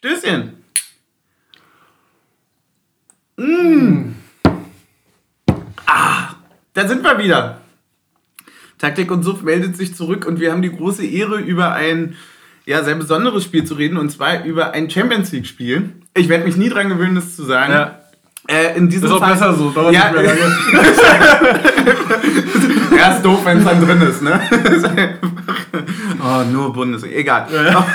Stößchen. Mmh. Ah, da sind wir wieder. Taktik und Suff meldet sich zurück und wir haben die große Ehre, über ein ja, sehr besonderes Spiel zu reden und zwar über ein Champions League-Spiel. Ich werde mich nie dran gewöhnen, das zu sagen. Ja. Äh, in diesem ist auch Fall, besser so, dauert ja, nicht mehr lange. ja, ist doof, wenn es dann drin ist, ne? oh, nur Bundesliga. Egal. Ja.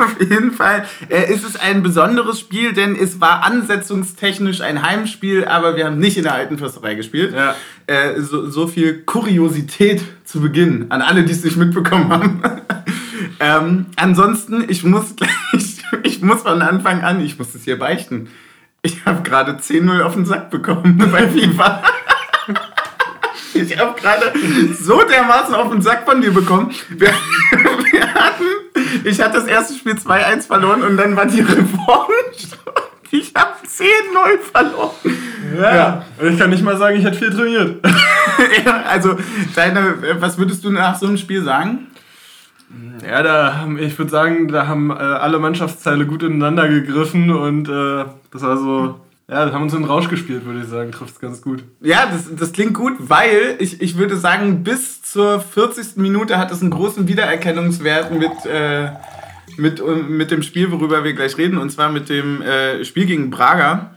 Auf jeden Fall äh, ist es ein besonderes Spiel, denn es war ansetzungstechnisch ein Heimspiel, aber wir haben nicht in der alten Fürsterei gespielt. Ja. Äh, so, so viel Kuriosität zu Beginn an alle, die es nicht mitbekommen haben. ähm, ansonsten, ich muss gleich, ich muss von Anfang an, ich muss es hier beichten. Ich habe gerade 10-0 auf den Sack bekommen bei FIFA. ich habe gerade so dermaßen auf den Sack von dir bekommen. Wir, wir hatten, ich hatte das erste Spiel 2-1 verloren und dann war die Revanche. Ich habe 10-0 verloren. Ja, ja, ich kann nicht mal sagen, ich hätte viel trainiert. ja, also, deine, was würdest du nach so einem Spiel sagen? Ja, da haben, ich würde sagen, da haben äh, alle Mannschaftsteile gut ineinander gegriffen und äh, das war so, ja, haben uns in den Rausch gespielt, würde ich sagen. Trifft es ganz gut. Ja, das, das klingt gut, weil ich, ich würde sagen, bis zur 40. Minute hat es einen großen Wiedererkennungswert mit, äh, mit, mit dem Spiel, worüber wir gleich reden, und zwar mit dem äh, Spiel gegen Braga.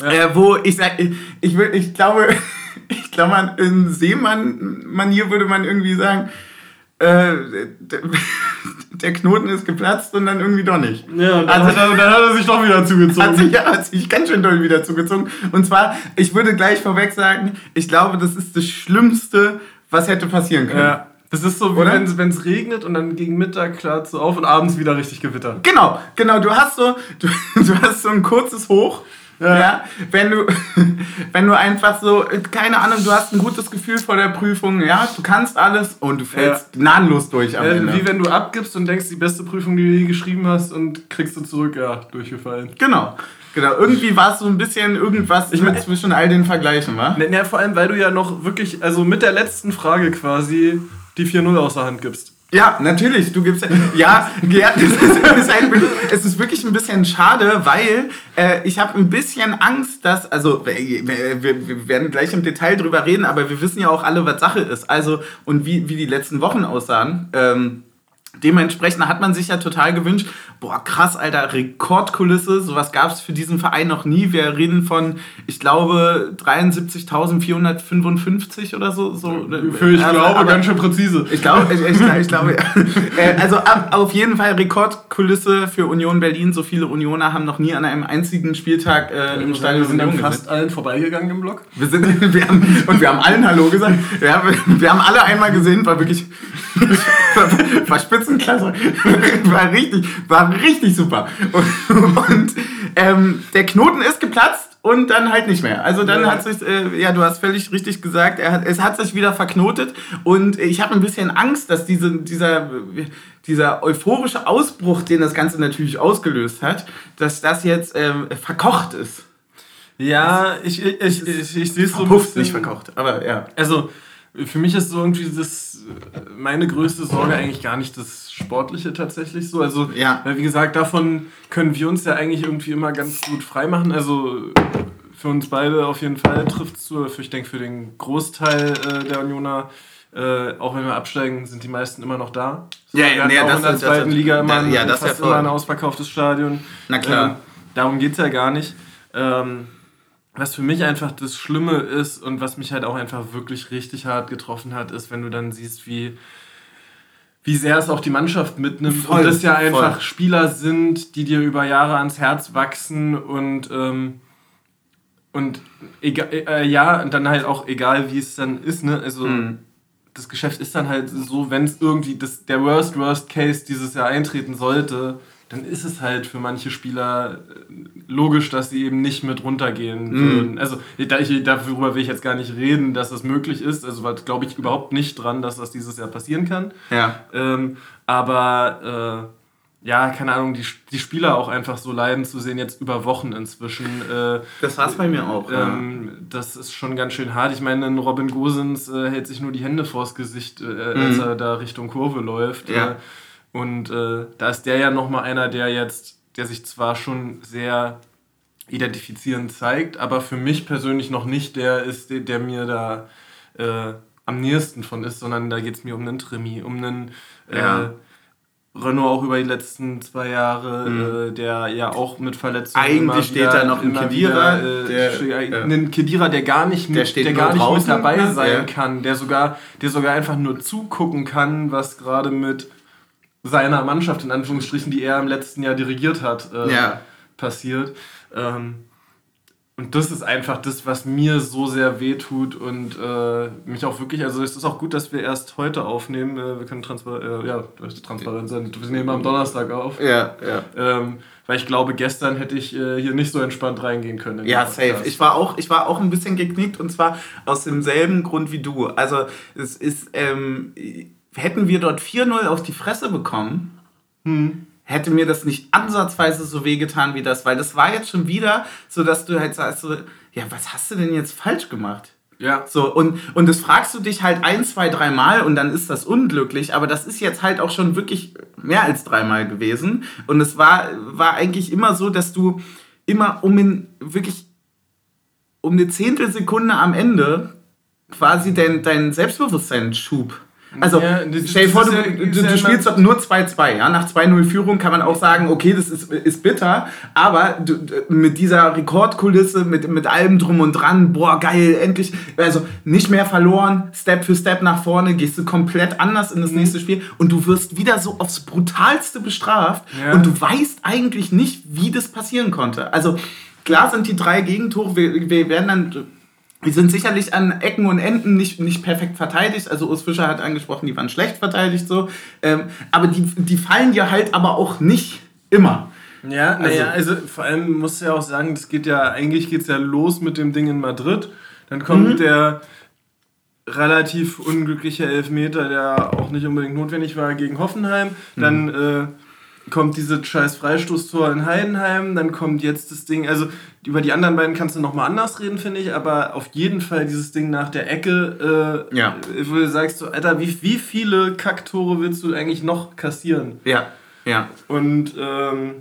Ja. Äh, wo ich sage, ich, ich, ich glaube, ich glaube, in Seemann-Manier würde man irgendwie sagen, äh, der Knoten ist geplatzt und dann irgendwie doch nicht. Ja, und dann, also, hat, er, dann hat er sich doch wieder zugezogen. Hat sich, ja, hat sich ganz schön doll wieder zugezogen. Und zwar, ich würde gleich vorweg sagen, ich glaube, das ist das Schlimmste, was hätte passieren können. Ja. Das ist so, wie wenn es regnet und dann gegen Mittag klart so auf und abends wieder richtig Gewitter. Genau, genau. Du hast so, du, du hast so ein kurzes Hoch ja. wenn du, wenn du einfach so, keine Ahnung, du hast ein gutes Gefühl vor der Prüfung, ja, du kannst alles und du fällst ja. gnadenlos durch am ja, Ende. Wie wenn du abgibst und denkst, die beste Prüfung, die du je geschrieben hast und kriegst du zurück, ja, durchgefallen. Genau. Genau, irgendwie war es so ein bisschen irgendwas ich mein, zwischen all den Vergleichen, wa? Ja, ne, vor allem, weil du ja noch wirklich, also mit der letzten Frage quasi die 4-0 aus der Hand gibst. Ja, natürlich. Du gibst ja, ja es, ist ein, es ist wirklich ein bisschen schade, weil äh, ich habe ein bisschen Angst, dass also wir, wir, werden gleich im Detail drüber reden, aber wir wissen ja auch alle, was Sache ist. Also und wie wie die letzten Wochen aussahen. Ähm, Dementsprechend hat man sich ja total gewünscht, boah, krass, Alter, Rekordkulisse, sowas gab es für diesen Verein noch nie. Wir reden von, ich glaube, 73.455 oder so. so für ich glaube, aber, ganz schön präzise. Ich glaube, ich, ich, ich glaube, ja. Äh, also auf jeden Fall Rekordkulisse für Union Berlin. So viele Unioner haben noch nie an einem einzigen Spieltag äh, im Stadion Wir sind dann fast allen vorbeigegangen im Block. Wir sind, wir haben, und wir haben allen Hallo gesagt. Wir haben, wir haben alle einmal gesehen, war wirklich, war Spitzenklasse. War richtig, war richtig super. Und, und ähm, der Knoten ist geplatzt und dann halt nicht mehr. Also dann ja. hat sich, äh, ja, du hast völlig richtig gesagt, hat, es hat sich wieder verknotet und ich habe ein bisschen Angst, dass diese, dieser, dieser euphorische Ausbruch, den das Ganze natürlich ausgelöst hat, dass das jetzt ähm, verkocht ist. Ja, ich, ich, ich, ich, ich sehe es so ein bisschen. nicht verkocht, aber ja. Also, für mich ist so irgendwie das, meine größte Sorge eigentlich gar nicht das Sportliche tatsächlich so. Also, ja. wie gesagt, davon können wir uns ja eigentlich irgendwie immer ganz gut freimachen. Also, für uns beide auf jeden Fall trifft es zu. Ich denke, für den Großteil äh, der Unioner, äh, auch wenn wir absteigen, sind die meisten immer noch da. So, ja, ja, ja das in der das, zweiten das, Liga immer, ja, das fast immer ein ausverkauftes Stadion. Na klar. Ähm, darum geht es ja gar nicht. Ähm, was für mich einfach das Schlimme ist und was mich halt auch einfach wirklich richtig hart getroffen hat, ist, wenn du dann siehst, wie, wie sehr es auch die Mannschaft mitnimmt voll, und das ja einfach voll. Spieler sind, die dir über Jahre ans Herz wachsen und, ähm, und egal, äh, ja, und dann halt auch egal, wie es dann ist, ne? Also mhm. das Geschäft ist dann halt so, wenn es irgendwie das, der Worst, Worst Case dieses Jahr eintreten sollte, dann ist es halt für manche Spieler äh, logisch, dass sie eben nicht mit runtergehen mm. würden. Also da ich, darüber will ich jetzt gar nicht reden, dass das möglich ist. Also glaube ich überhaupt nicht dran, dass das dieses Jahr passieren kann. Ja. Ähm, aber äh, ja, keine Ahnung, die, die Spieler auch einfach so leiden zu sehen, jetzt über Wochen inzwischen. Äh, das war es bei mir auch. Ähm, ja. Das ist schon ganz schön hart. Ich meine, Robin Gosens äh, hält sich nur die Hände vors Gesicht, äh, als mm. er da Richtung Kurve läuft. Ja. Und äh, da ist der ja nochmal einer, der jetzt der sich zwar schon sehr identifizierend zeigt, aber für mich persönlich noch nicht der ist, der, der mir da äh, am nächsten von ist, sondern da geht es mir um einen Trimi, um einen äh, ja. Renault auch über die letzten zwei Jahre, mhm. äh, der ja auch mit Verletzungen. Eigentlich steht da noch ein Kedira. Wieder, äh, der, äh, ein Kedira, der gar nicht mit, der, der gar nicht mit dabei ne? sein ja. kann, der sogar, der sogar einfach nur zugucken kann, was gerade mit seiner Mannschaft, in Anführungsstrichen, die er im letzten Jahr dirigiert hat, äh, ja. passiert. Ähm, und das ist einfach das, was mir so sehr wehtut und äh, mich auch wirklich, also es ist auch gut, dass wir erst heute aufnehmen. Äh, wir können transpar äh, ja, transparent sein. Wir nehmen am Donnerstag auf. Ja, ja. Ähm, weil ich glaube, gestern hätte ich äh, hier nicht so entspannt reingehen können. Ja, safe. Ich war, auch, ich war auch ein bisschen geknickt und zwar aus demselben Grund wie du. Also es ist, ähm, hätten wir dort 4-0 auf die Fresse bekommen, hm hätte mir das nicht ansatzweise so wehgetan wie das, weil das war jetzt schon wieder so, dass du halt sagst, so, ja, was hast du denn jetzt falsch gemacht? Ja. So, und, und das fragst du dich halt ein, zwei, dreimal und dann ist das unglücklich, aber das ist jetzt halt auch schon wirklich mehr als dreimal gewesen. Und es war, war eigentlich immer so, dass du immer um in wirklich um eine Zehntelsekunde am Ende quasi dein, dein Selbstbewusstseinsschub also, ja, stell dir vor, du, du, du spielst doch nur 2-2. Ja? Nach 2-0 Führung kann man auch sagen, okay, das ist, ist bitter, aber du, mit dieser Rekordkulisse, mit, mit allem drum und dran, boah, geil, endlich, also nicht mehr verloren, Step für Step nach vorne, gehst du komplett anders in das mhm. nächste Spiel und du wirst wieder so aufs Brutalste bestraft ja. und du weißt eigentlich nicht, wie das passieren konnte. Also, klar sind die drei Gegentore, wir, wir werden dann die sind sicherlich an Ecken und Enden nicht, nicht perfekt verteidigt. Also Urs Fischer hat angesprochen, die waren schlecht verteidigt so. Ähm, aber die, die fallen dir halt aber auch nicht immer. Ja, also, naja, also vor allem muss ja auch sagen, das geht ja, eigentlich geht es ja los mit dem Ding in Madrid. Dann kommt mhm. der relativ unglückliche Elfmeter, der auch nicht unbedingt notwendig war gegen Hoffenheim. Dann mhm. äh, kommt dieses scheiß Freistoßtor in Heidenheim, dann kommt jetzt das Ding, also über die anderen beiden kannst du nochmal anders reden, finde ich, aber auf jeden Fall dieses Ding nach der Ecke, äh, ja. wo du sagst so, Alter, wie, wie viele Kacktore willst du eigentlich noch kassieren? Ja, ja. Und, ähm,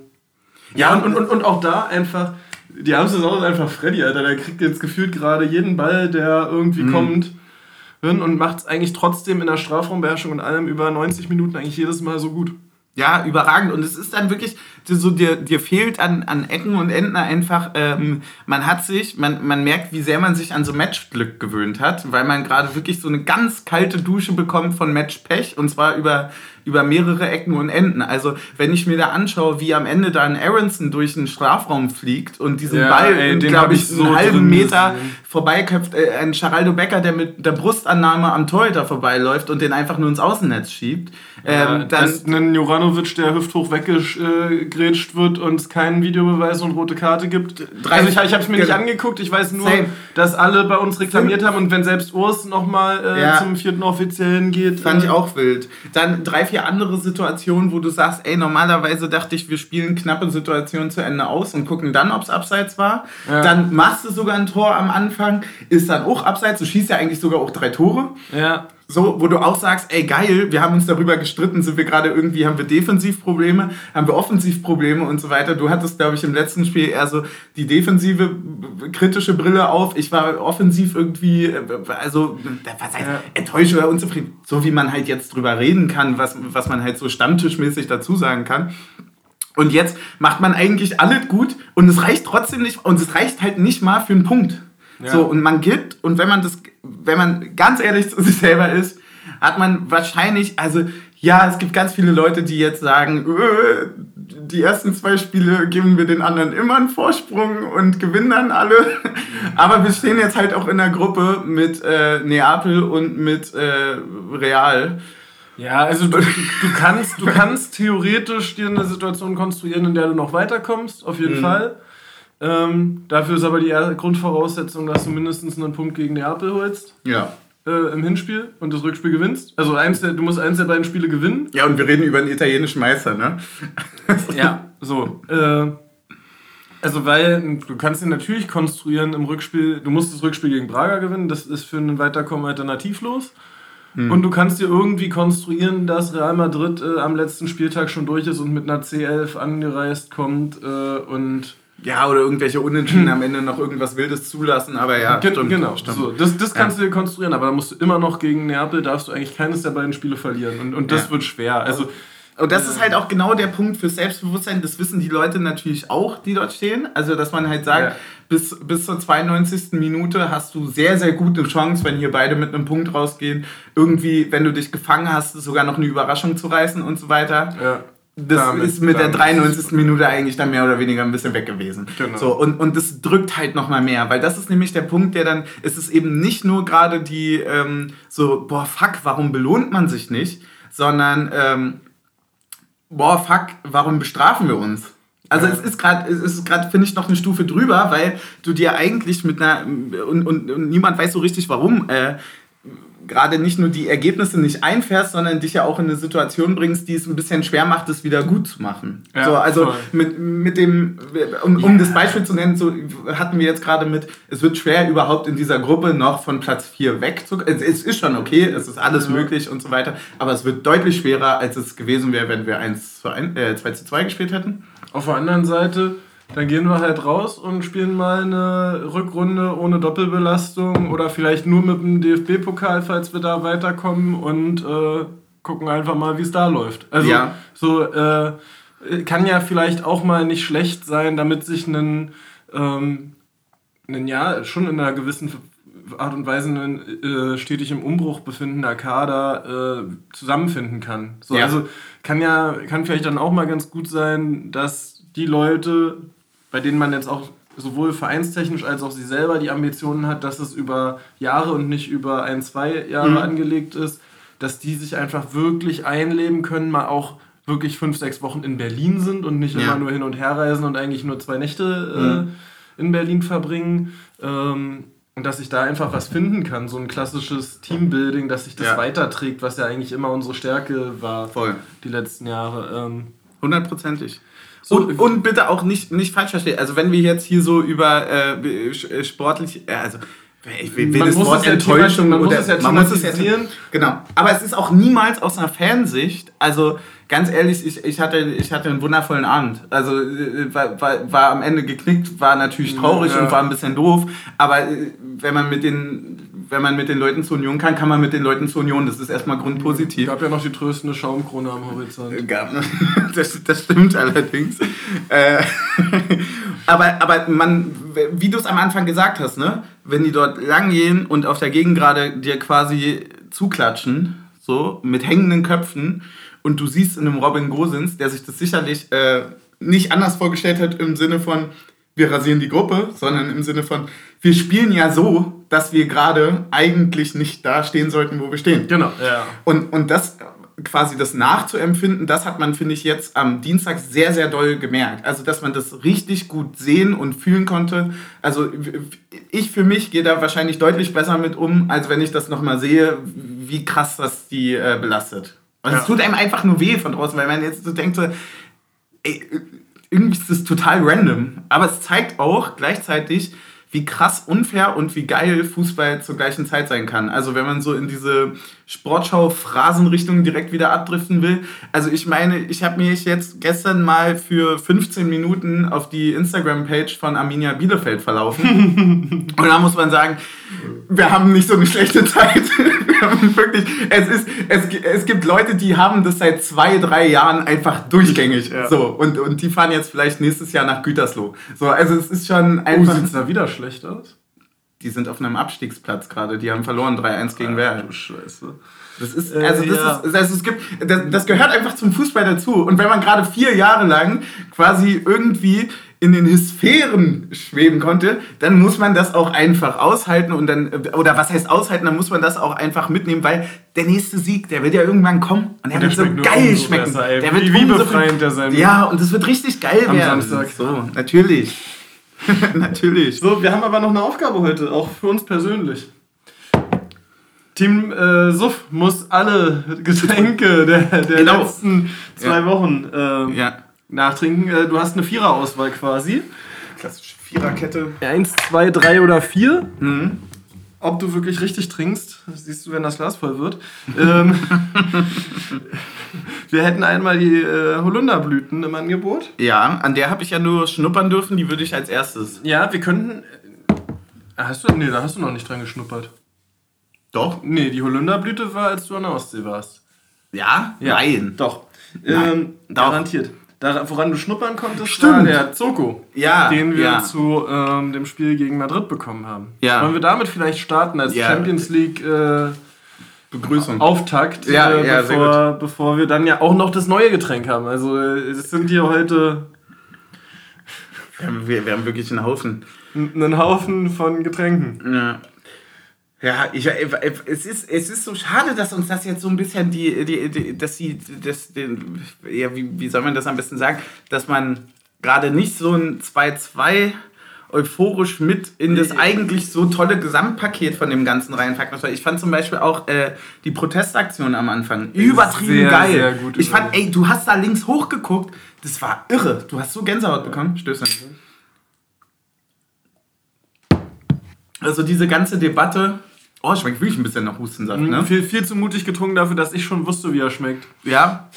ja, und, und, und, und auch da einfach, die haben es auch einfach Freddy, Alter, der kriegt jetzt gefühlt gerade jeden Ball, der irgendwie mhm. kommt hin und macht es eigentlich trotzdem in der Strafraumbeherrschung und allem über 90 Minuten eigentlich jedes Mal so gut. Ja, überragend. Und es ist dann wirklich, so dir, dir fehlt an, an Ecken und Enden einfach, ähm, man hat sich, man, man merkt, wie sehr man sich an so Matchglück gewöhnt hat, weil man gerade wirklich so eine ganz kalte Dusche bekommt von Matchpech und zwar über über mehrere Ecken und Enden. Also, wenn ich mir da anschaue, wie am Ende da ein Aronson durch den Strafraum fliegt und diesen ja, Ball, glaube ich, so einen halben Meter vorbeiköpft, äh, ein Geraldo Becker, der mit der Brustannahme am Torhüter vorbeiläuft und den einfach nur ins Außennetz schiebt. Ja, ähm, dann dass ein Juranovic, der hüfthoch weggegrätscht wird und es keinen Videobeweis und rote Karte gibt. Also ich, ich habe es mir nicht angeguckt, ich weiß nur, Same. dass alle bei uns reklamiert haben und wenn selbst Urs nochmal äh, ja. zum vierten Offiziellen geht. Fand äh, ich auch wild. Dann drei, vier andere Situationen, wo du sagst, ey, normalerweise dachte ich, wir spielen knappe Situationen zu Ende aus und gucken dann, ob es abseits war. Ja. Dann machst du sogar ein Tor am Anfang, ist dann auch abseits. Du schießt ja eigentlich sogar auch drei Tore. Ja so, wo du auch sagst, ey geil, wir haben uns darüber gestritten, sind wir gerade irgendwie, haben wir Defensivprobleme, haben wir Offensivprobleme und so weiter. Du hattest, glaube ich, im letzten Spiel eher so die defensive kritische Brille auf. Ich war offensiv irgendwie, also was heißt, ja. enttäuscht oder unzufrieden. So wie man halt jetzt drüber reden kann, was, was man halt so stammtischmäßig dazu sagen kann. Und jetzt macht man eigentlich alles gut und es reicht trotzdem nicht, und es reicht halt nicht mal für einen Punkt. Ja. So, und man gibt, und wenn man das, wenn man ganz ehrlich zu sich selber ist, hat man wahrscheinlich, also ja, es gibt ganz viele Leute, die jetzt sagen, öh, die ersten zwei Spiele geben wir den anderen immer einen Vorsprung und gewinnen dann alle. Aber wir stehen jetzt halt auch in der Gruppe mit äh, Neapel und mit äh, Real. Ja, also du, du, kannst, du kannst theoretisch dir eine Situation konstruieren, in der du noch weiterkommst, auf jeden mhm. Fall. Ähm, dafür ist aber die Grundvoraussetzung, dass du mindestens einen Punkt gegen Neapel holst. Ja. Äh, Im Hinspiel und das Rückspiel gewinnst. Also eins der, du musst eins der beiden Spiele gewinnen. Ja, und wir reden über einen italienischen Meister, ne? ja, so. Äh, also weil du kannst ihn natürlich konstruieren im Rückspiel, du musst das Rückspiel gegen Braga gewinnen, das ist für einen Weiterkommen alternativlos. Hm. Und du kannst dir irgendwie konstruieren, dass Real Madrid äh, am letzten Spieltag schon durch ist und mit einer C11 angereist kommt äh, und ja, oder irgendwelche Unentschieden am Ende noch irgendwas Wildes zulassen, aber ja, Ge stimmt. Genau, stimmt. So, das, das kannst ja. du dir konstruieren, aber da musst du immer noch gegen Neapel, darfst du eigentlich keines der beiden Spiele verlieren und, und das ja. wird schwer. Also, und das ist halt auch genau der Punkt für Selbstbewusstsein. Das wissen die Leute natürlich auch, die dort stehen. Also, dass man halt sagt, ja. bis, bis zur 92. Minute hast du sehr, sehr gute Chance, wenn hier beide mit einem Punkt rausgehen, irgendwie, wenn du dich gefangen hast, sogar noch eine Überraschung zu reißen und so weiter. Ja das damit, ist mit der 93. Minute eigentlich dann mehr oder weniger ein bisschen weg gewesen. Genau. So, und, und das drückt halt nochmal mehr, weil das ist nämlich der Punkt, der dann, ist es eben nicht nur gerade die, ähm, so, boah, fuck, warum belohnt man sich nicht, sondern, ähm, boah, fuck, warum bestrafen wir uns? Also ja. es ist gerade, es ist gerade, finde ich, noch eine Stufe drüber, weil du dir eigentlich mit einer, und, und, und niemand weiß so richtig warum, äh, gerade nicht nur die Ergebnisse nicht einfährst, sondern dich ja auch in eine Situation bringst, die es ein bisschen schwer macht, es wieder gut zu machen. Ja, so, also mit, mit dem, um, um das Beispiel zu nennen, so hatten wir jetzt gerade mit, es wird schwer überhaupt in dieser Gruppe noch von Platz 4 wegzukommen. Es ist schon okay, es ist alles ja. möglich und so weiter, aber es wird deutlich schwerer, als es gewesen wäre, wenn wir 1 zu 1, äh, 2 zu 2 gespielt hätten. Auf der anderen Seite dann gehen wir halt raus und spielen mal eine Rückrunde ohne Doppelbelastung oder vielleicht nur mit dem DFB-Pokal, falls wir da weiterkommen und äh, gucken einfach mal, wie es da läuft. Also ja. so äh, kann ja vielleicht auch mal nicht schlecht sein, damit sich ein, ähm, ein ja schon in einer gewissen Art und Weise ein äh, stetig im Umbruch befindender Kader äh, zusammenfinden kann. So, ja. Also kann ja kann vielleicht dann auch mal ganz gut sein, dass die Leute bei denen man jetzt auch sowohl vereinstechnisch als auch sie selber die Ambitionen hat, dass es über Jahre und nicht über ein, zwei Jahre mhm. angelegt ist, dass die sich einfach wirklich einleben können, mal auch wirklich fünf, sechs Wochen in Berlin sind und nicht ja. immer nur hin und her reisen und eigentlich nur zwei Nächte äh, mhm. äh, in Berlin verbringen. Ähm, und dass ich da einfach was finden kann, so ein klassisches Teambuilding, dass sich das ja. weiterträgt, was ja eigentlich immer unsere Stärke war Voll. die letzten Jahre. Ähm, Hundertprozentig. So, und, und, bitte auch nicht, nicht falsch verstehen. Also wenn wir jetzt hier so über äh, äh sportlich, äh, also ich will, will man das Wort Enttäuschung man oder muss es ja man muss es ja genau. Aber es ist auch niemals aus einer Fansicht. Also ganz ehrlich, ich, ich, hatte, ich hatte einen wundervollen Abend. Also äh, war, war, war am Ende geknickt, war natürlich traurig ja. und war ein bisschen doof. Aber wenn man mit den wenn man mit den Leuten zur Union kann, kann man mit den Leuten zur Union. Das ist erstmal grundpositiv. Gab ja noch die tröstende Schaumkrone am Horizont. Gab, das, das stimmt allerdings. Äh, aber, aber man, wie du es am Anfang gesagt hast, ne? wenn die dort lang gehen und auf der Gegend gerade dir quasi zuklatschen, so mit hängenden Köpfen, und du siehst in einem Robin Gosens, der sich das sicherlich äh, nicht anders vorgestellt hat im Sinne von, wir rasieren die Gruppe, sondern im Sinne von, wir spielen ja so, dass wir gerade eigentlich nicht da stehen sollten, wo wir stehen. Genau, ja. Und, und das quasi das nachzuempfinden, das hat man, finde ich, jetzt am Dienstag sehr, sehr doll gemerkt. Also, dass man das richtig gut sehen und fühlen konnte. Also, ich für mich gehe da wahrscheinlich deutlich besser mit um, als wenn ich das nochmal sehe, wie krass das die äh, belastet. Und es tut einem einfach nur weh von draußen, weil man jetzt so denkt, so, ey, irgendwie ist das total random. Aber es zeigt auch gleichzeitig, wie krass unfair und wie geil Fußball zur gleichen Zeit sein kann. Also wenn man so in diese Sportschau-Phrasenrichtung direkt wieder abdriften will. Also ich meine, ich habe mich jetzt gestern mal für 15 Minuten auf die Instagram-Page von Arminia Bielefeld verlaufen. und da muss man sagen, wir haben nicht so eine schlechte Zeit. wirklich, es, ist, es, es gibt Leute, die haben das seit zwei, drei Jahren einfach durchgängig. Ja. So, und, und die fahren jetzt vielleicht nächstes Jahr nach Gütersloh. So, also es ist schon oh, einfach... Oh, sieht es da wieder schlecht aus? Die sind auf einem Abstiegsplatz gerade. Die haben verloren 3-1 gegen Werder. Du Scheiße. Das ist, äh, also das, ja. ist, also es gibt, das, das gehört einfach zum Fußball dazu. Und wenn man gerade vier Jahre lang quasi irgendwie in den Hemisphären schweben konnte, dann muss man das auch einfach aushalten und dann, oder was heißt aushalten, dann muss man das auch einfach mitnehmen, weil der nächste Sieg, der wird ja irgendwann kommen und der, und der wird so geil schmecken. Besser, der wird wie befreiend der sein Ja, und es wird richtig geil am werden. Samstag. So, natürlich. natürlich. So, wir haben aber noch eine Aufgabe heute, auch für uns persönlich. Team äh, Suff muss alle Getränke der, der genau. letzten zwei ja. Wochen äh, ja nachtrinken. Äh, du hast eine Viererauswahl quasi. Klassische Viererkette. Eins, zwei, drei oder vier. Mhm. ob du wirklich richtig trinkst. Siehst du, wenn das Glas voll wird. ähm, wir hätten einmal die äh, Holunderblüten im Angebot. Ja, an der habe ich ja nur schnuppern dürfen, die würde ich als erstes. Ja, wir könnten. Äh, hast du. Nee, da hast du noch nicht dran geschnuppert. Doch? Nee, die Holunderblüte war, als du an der Ostsee warst. Ja? Ja, Nein. Doch. Nein. Ähm, Doch. garantiert. Da, woran du schnuppern konntest, Stimmt. war der Zoko, Ja, den wir ja. zu ähm, dem Spiel gegen Madrid bekommen haben. Ja. Wollen wir damit vielleicht starten als. Champions League äh, Begrüßung. Auftakt, Ja, äh, bevor, bevor wir dann ja auch noch das neue Getränk haben. Also äh, es sind hier heute Wir haben, wir, wir haben wirklich einen Haufen. einen Haufen von Getränken. Ja. Ja, ich, es, ist, es ist so schade, dass uns das jetzt so ein bisschen die, die, die dass sie, das, den, ja, wie, wie soll man das am besten sagen, dass man gerade nicht so ein 2-2 euphorisch mit in das eigentlich so tolle Gesamtpaket von dem Ganzen reinpackt. Also Ich fand zum Beispiel auch äh, die Protestaktion am Anfang übertrieben Sehr, geil. sehr gut ich fand, ey, du hast da links hochgeguckt, das war irre. Du hast so Gänsehaut bekommen. Stöße. Also diese ganze Debatte, oh, schmeckt wirklich ein bisschen nach Hustensaft, ne? Viel, viel zu mutig getrunken dafür, dass ich schon wusste, wie er schmeckt. Ja.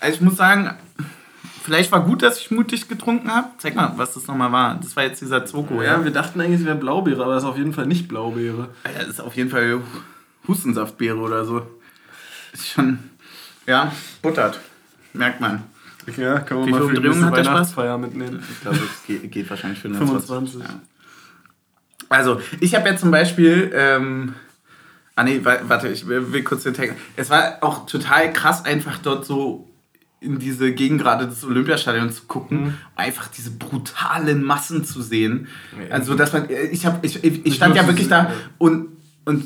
Also ich muss sagen, vielleicht war gut, dass ich mutig getrunken habe. Zeig mal, was das nochmal war. Das war jetzt dieser Zoko, Ja, ja? wir dachten eigentlich, es wäre Blaubeere, aber es ist auf jeden Fall nicht Blaubeere. Alter, das ist auf jeden Fall Hustensaftbeere oder so. Ist schon, ja, buttert. Merkt man. Ja, kann man Wie mal für die? Weihnachtsfeier mitnehmen. Ich glaube, es geht, geht wahrscheinlich für 25. Ja. Also, ich habe ja zum Beispiel, ähm, ah nee, wa- warte, ich will kurz den Text. Es war auch total krass, einfach dort so in diese Gegengrade des Olympiastadions zu gucken, einfach diese brutalen Massen zu sehen. Also, dass man, ich habe, ich, ich, ich stand ja wirklich da und, und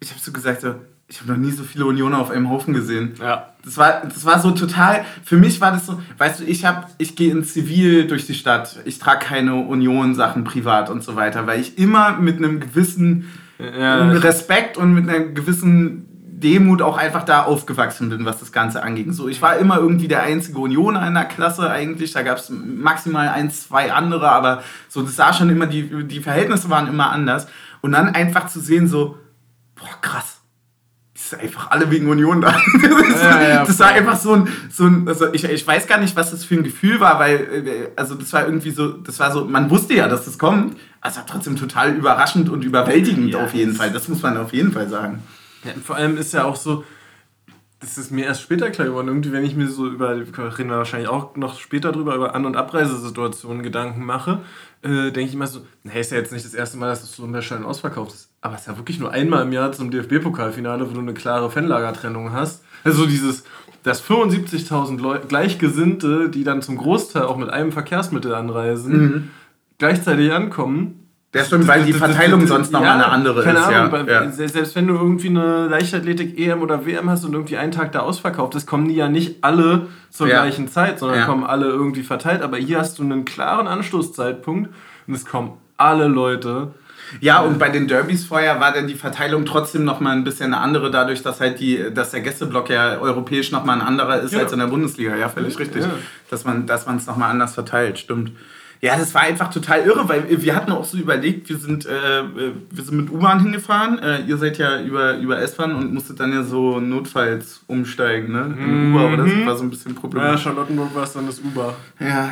ich habe so gesagt, so, ich habe noch nie so viele Unioner auf einem Haufen gesehen. Ja. Das war, das war so total, für mich war das so, weißt du, ich hab, ich gehe in Zivil durch die Stadt, ich trage keine Union-Sachen privat und so weiter, weil ich immer mit einem gewissen Ja, Respekt und mit einer gewissen Demut auch einfach da aufgewachsen bin, was das Ganze anging. So, ich war immer irgendwie der einzige Unioner in der Klasse eigentlich, da gab es maximal ein, zwei andere, aber so, das sah schon immer, die, die Verhältnisse waren immer anders. Und dann einfach zu sehen, so, boah, krass. Sind einfach alle wegen Union da. Das, Ja, ja, das war einfach so ein, so ein also ich, ich weiß gar nicht, was das für ein Gefühl war, weil, äh, also das war irgendwie so, das war so, man wusste ja, dass das kommt, aber es war trotzdem total überraschend und überwältigend Ja, auf jeden Fall. Das muss man auf jeden Fall sagen. Vor allem ist ja auch so, das ist mir erst später klar geworden. Irgendwie, wenn ich mir so über, reden wir wahrscheinlich auch noch später drüber, über An- und Abreisesituationen Gedanken mache, äh, denke ich immer so, hey, ist ja jetzt nicht das erste Mal, dass das Olympiastadion ausverkauft ist. Aber es ist ja wirklich nur einmal im Jahr zum DFB-Pokalfinale, wo du eine klare Fanlagertrennung hast. Also dieses, dass 75.000 Leu- Gleichgesinnte, die dann zum Großteil auch mit einem Verkehrsmittel anreisen, gleichzeitig ankommen. Ja, stimmt, weil die Verteilung sonst nochmal eine andere keine ist. Ahnung, ja. bei- ja. se- Selbst wenn du irgendwie eine Leichtathletik-EM oder WM hast und irgendwie einen Tag da ausverkauft ist, kommen die ja nicht alle zur Ja. gleichen Zeit, sondern Ja. kommen alle irgendwie verteilt. Aber hier hast du einen klaren Anstoßzeitpunkt und es kommen alle Leute. Ja, und bei den Derbys vorher war dann die Verteilung trotzdem nochmal ein bisschen eine andere, dadurch, dass halt die, dass der Gästeblock ja europäisch nochmal ein anderer ist Ja. als in der Bundesliga. Ja, völlig richtig. Ja. Dass man dass man es nochmal anders verteilt, stimmt. Ja, das war einfach total irre, weil wir hatten auch so überlegt, wir sind, äh, wir sind mit U-Bahn hingefahren. Äh, ihr seid ja über, über S-Bahn und musstet dann ja so notfalls umsteigen, ne? In Uber oder so. War so ein bisschen Ja, problematisch. Charlottenburg war es dann das Uber. Ja,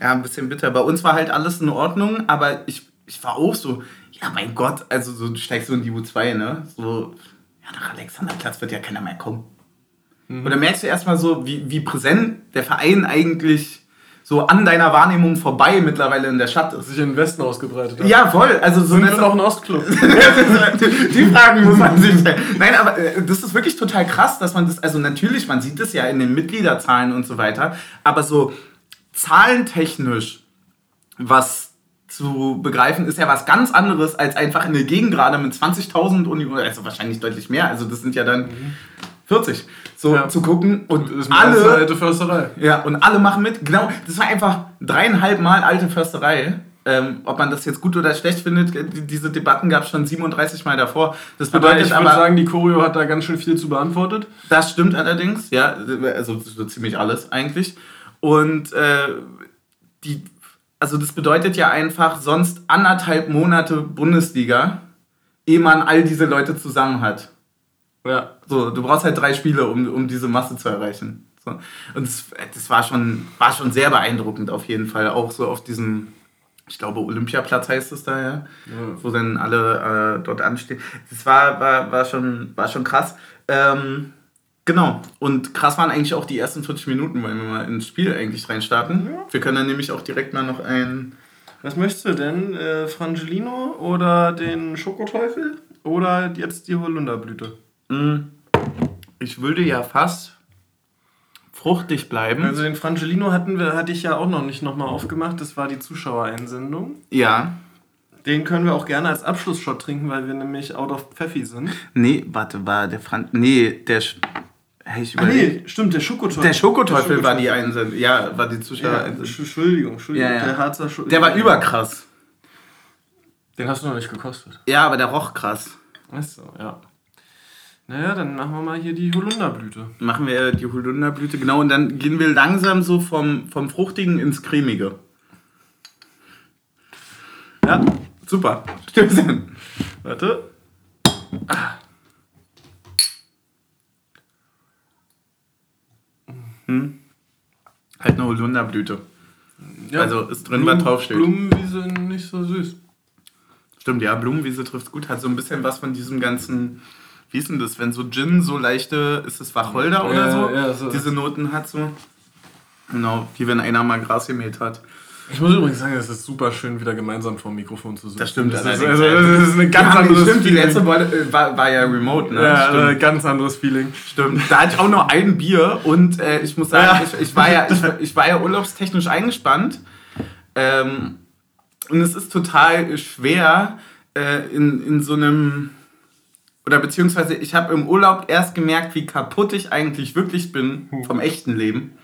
ja, ein bisschen bitter. Bei uns war halt alles in Ordnung, aber ich, ich war auch so, ja, mein Gott, also so, du steigst so in die U2, ne? So, ja, nach Alexanderplatz wird ja keiner mehr kommen. Und dann merkst du erstmal so, wie, wie präsent der Verein eigentlich so an deiner Wahrnehmung vorbei mittlerweile in der Stadt ist. Sich in den Westen ausgebreitet hat. Ja, voll. Also so Sind wir noch ein Ostclub? die Fragen muss man sich stellen. Nein, aber äh, das ist wirklich total krass, dass man das, also natürlich, man sieht das ja in den Mitgliederzahlen und so weiter, aber so zahlentechnisch was zu begreifen, ist ja was ganz anderes, als einfach in der Gegend gerade mit 20.000 Union, also wahrscheinlich deutlich mehr, also das sind ja dann 40, so Ja. zu gucken und eine alle, alte Försterei. ja, und alle machen mit. Genau, das war einfach dreieinhalb Mal alte Försterei. Ähm, ob man das jetzt gut oder schlecht findet, die- diese Debatten gab es schon 37 Mal davor. Das Aber bedeutet ich aber, würde sagen, die Choreo hat da ganz schön viel zu beantwortet. das stimmt allerdings, ja, also so ziemlich alles eigentlich. Und äh, die, also das bedeutet ja einfach sonst anderthalb Monate Bundesliga, ehe man all diese Leute zusammen hat. Ja. So, du brauchst halt drei Spiele, um, um diese Masse zu erreichen. So. Und das, das war, schon, war schon sehr beeindruckend auf jeden Fall. Auch so auf diesem, ich glaube, Olympiaplatz heißt es da ja, ja. wo dann alle äh, dort anstehen. Das war, war, war, schon, war schon krass. Ähm, genau. Und krass waren eigentlich auch die ersten 40 Minuten, weil wir mal ins Spiel eigentlich reinstarten. Ja. Wir können dann nämlich auch direkt mal noch ein. Was möchtest du denn? Äh, Frangelino oder den Schokoteufel? Oder jetzt die Holunderblüte? Mm. Ich würde ja fast fruchtig bleiben. Also den Frangelino hatten wir, hatte ich ja auch noch nicht nochmal aufgemacht. Das war die Zuschauereinsendung. Ja. Den können wir auch gerne als Abschlussshot trinken, weil wir nämlich out of Pfeffi sind. Nee, warte, war der Franz. Nee, der. Hey, ich ah, nee, stimmt, der Schokoteufel. Der Schokoteufel, der war die Einsendung. Ja, war die Zuschauer. Ja, Entschuldigung, Entschuldigung. Ja, ja. Der Harzer Der war überkrass. Den hast du noch nicht gekostet. Ja, aber der roch krass. Weißt du, ja. Naja, dann machen wir mal hier die Holunderblüte. Machen wir die Holunderblüte, genau. Und dann gehen wir langsam so vom, vom Fruchtigen ins Cremige. Ja, super. Stimmt. Warte. Ah. Hm. Halt eine Holunderblüte. Ja, also ist drin, Blumen, was draufsteht. Blumenwiese nicht so süß. Stimmt, ja, Blumenwiese trifft gut. Hat so ein bisschen was von diesem ganzen wie ist denn das, wenn so Gin so leichte, ist es Wacholder oder ja, so, ja, so, diese Noten hat so. Genau, wie wenn einer mal Gras gemäht hat. Ich muss übrigens sagen, es ist super schön, wieder gemeinsam vor dem Mikrofon zu sitzen. Das stimmt. Das, ist, also, das ist ein ganz ja, anderes stimmt, Feeling. Die letzte war, äh, war, war ja remote, ne? Ja, stimmt. ganz anderes Feeling. Stimmt. Da hatte ich auch nur ein Bier und äh, ich muss sagen, ja. ich, ich, war ja, ich, ich, war ja urlaubstechnisch eingespannt. Ähm, und es ist total schwer, äh, in, in so einem oder beziehungsweise ich habe im Urlaub erst gemerkt, wie kaputt ich eigentlich wirklich bin vom echten Leben,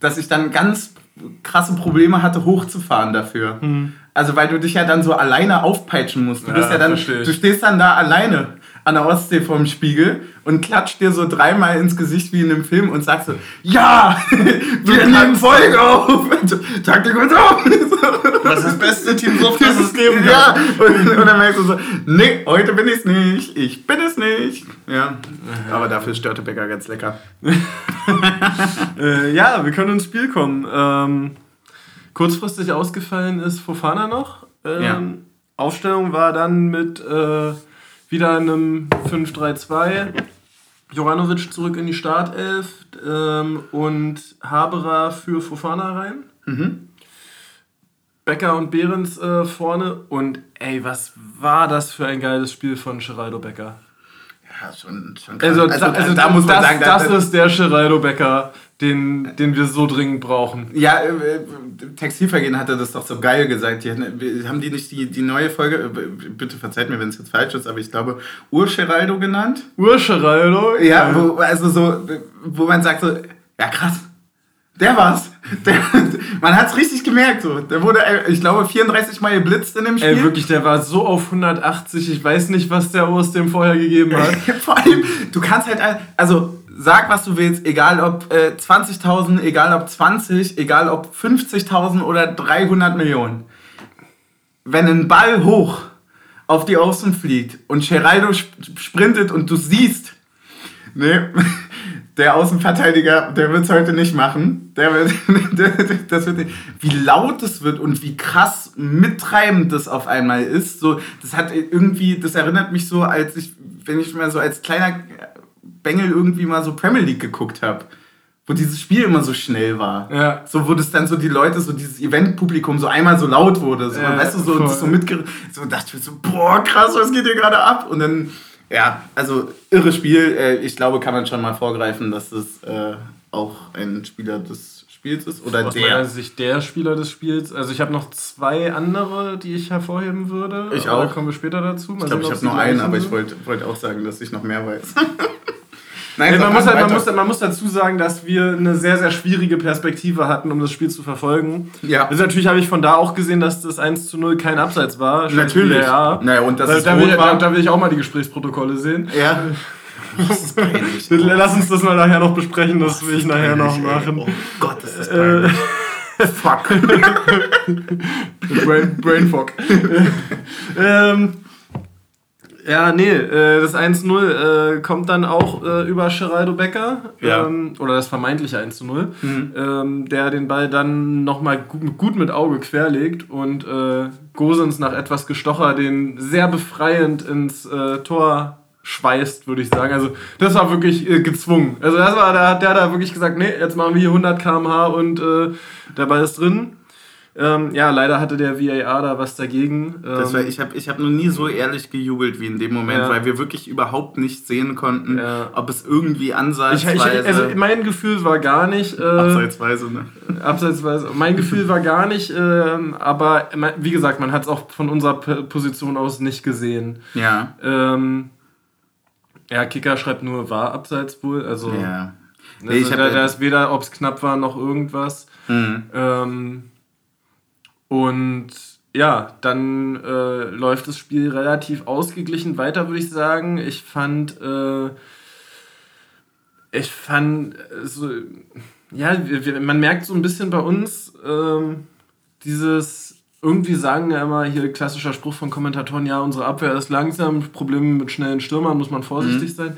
dass ich dann ganz krasse Probleme hatte, hochzufahren dafür. Hm. Also weil du dich ja dann so alleine aufpeitschen musst. Du, ja, bist ja dann, du stehst dann da alleine an der Ostsee vorm Spiegel und klatscht dir so dreimal ins Gesicht wie in einem Film und sagst so, ja, wir nehmen Folge auf. Taktik und auf. Das ist das beste Team so das es geben kann. Ja, und, und, dann merkst du so, nee, heute bin ich es nicht. Ich bin es nicht. Ja, aber dafür ist Störtebecker ganz lecker. äh, ja, wir können ins Spiel kommen. Ähm, kurzfristig ausgefallen ist Fofana noch. Ähm, ja. Aufstellung war dann mit... Äh, wieder in einem 5-3-2. Joranovic zurück in die Startelf ähm, und Haberer für Fofana rein. Mhm. Becker und Behrens äh, vorne. Und ey, was war das für ein geiles Spiel von Geraldo Becker? Ja, schon, schon krass. Also, also, also, da muss man das, sagen, das, das ist der Geraldo Becker den, den wir so dringend brauchen. Ja, äh, äh, Textilvergehen hatte das doch so geil gesagt. Die, haben die nicht die, die neue Folge, äh, bitte verzeiht mir, wenn es jetzt falsch ist, aber ich glaube, Urgeraldo genannt? Urgeraldo? Ja, wo, also so, wo man sagt so, ja krass, der war's. Der, man hat's richtig gemerkt. So. Der wurde, ich glaube, 34 Mal geblitzt in dem Spiel. Ey, wirklich, der war so auf 180. Ich weiß nicht, was der aus dem vorher gegeben hat. Vor allem, du kannst halt, also sag, was du willst, egal ob äh, 20.000, egal ob 20, egal ob 50.000 oder 300 Millionen. Wenn ein Ball hoch auf die Außen fliegt und Geraldo sprintet und du siehst, ne, der Außenverteidiger, der wird es heute nicht machen. Der wird, das wird nicht. Wie laut es wird und wie krass mittreibend das auf einmal ist. So, das hat irgendwie, das erinnert mich so, als ich, wenn ich mal so als kleiner Bengel irgendwie mal so Premier League geguckt habe. Wo dieses Spiel immer so schnell war. Ja. So, wo das dann so die Leute, so dieses Eventpublikum so einmal so laut wurde. So, ja, weißt du, so, so mitgerissen. So dachte ich mir so, boah, krass, was geht hier gerade ab? Und dann, ja, also irre Spiel. Äh, ich glaube, kann man schon mal vorgreifen, dass das äh, auch ein Spieler des Spiels ist. Oder Aus der. meiner Sicht der Spieler des Spiels. Also ich habe noch zwei andere, die ich hervorheben würde. Ich auch. Da kommen wir später dazu. Mal ich glaube, ich habe nur einen, aber ich wollte wollt auch sagen, dass ich noch mehr weiß. Nein, man, muss halt, man, muss, man muss dazu sagen, dass wir eine sehr, sehr schwierige Perspektive hatten, um das Spiel zu verfolgen. Ja. Also natürlich habe ich von da auch gesehen, dass das 1 zu 0 kein Abseits war. Natürlich. Ja. Naja, und das da, da, will, da, da will ich auch mal die Gesprächsprotokolle sehen. Ja. Lass uns das mal nachher noch besprechen, das will ich nachher noch machen. Oh Gott, ist das peinlich. Fuck. Brain, Brainfuck. ähm, ja, nee, äh, das 1-0 äh, kommt dann auch äh, über Geraldo Becker. Ja. Ähm, oder das vermeintliche 1-0. Mhm. Ähm, der den Ball dann nochmal gut, gut mit Auge querlegt und äh, Gosens nach etwas Gestocher den sehr befreiend ins äh, Tor schweißt, würde ich sagen. Also das war wirklich äh, gezwungen. Also das war, da hat der da wirklich gesagt, nee, jetzt machen wir hier 100 km/h und äh, der Ball ist drin. Ähm, ja, leider hatte der VAR da was dagegen. Das war, Ähm, ich habe ich hab noch nie so ehrlich gejubelt wie in dem Moment, Ja. weil wir wirklich überhaupt nicht sehen konnten, Ja. ob es irgendwie ich, ansatzweise... ich, also mein Gefühl war gar nicht. Äh, abseitsweise, ne? Abseitsweise. Mein Gefühl war gar nicht, ähm, aber wie gesagt, man hat es auch von unserer Position aus nicht gesehen. Ja. Ähm, ja, Kicker schreibt nur, war abseits wohl. Also, Ja. also Nee, ich hab- da, da ist weder, ob es knapp war, noch irgendwas. Mhm. Ähm, und ja, dann äh, läuft das Spiel relativ ausgeglichen weiter, würde ich sagen. Ich fand, äh, ich fand, äh, so, ja, wir, wir, man merkt so ein bisschen bei uns ähm, dieses, irgendwie sagen ja immer hier klassischer Spruch von Kommentatoren, ja, unsere Abwehr ist langsam, Probleme mit schnellen Stürmern, muss man vorsichtig sein.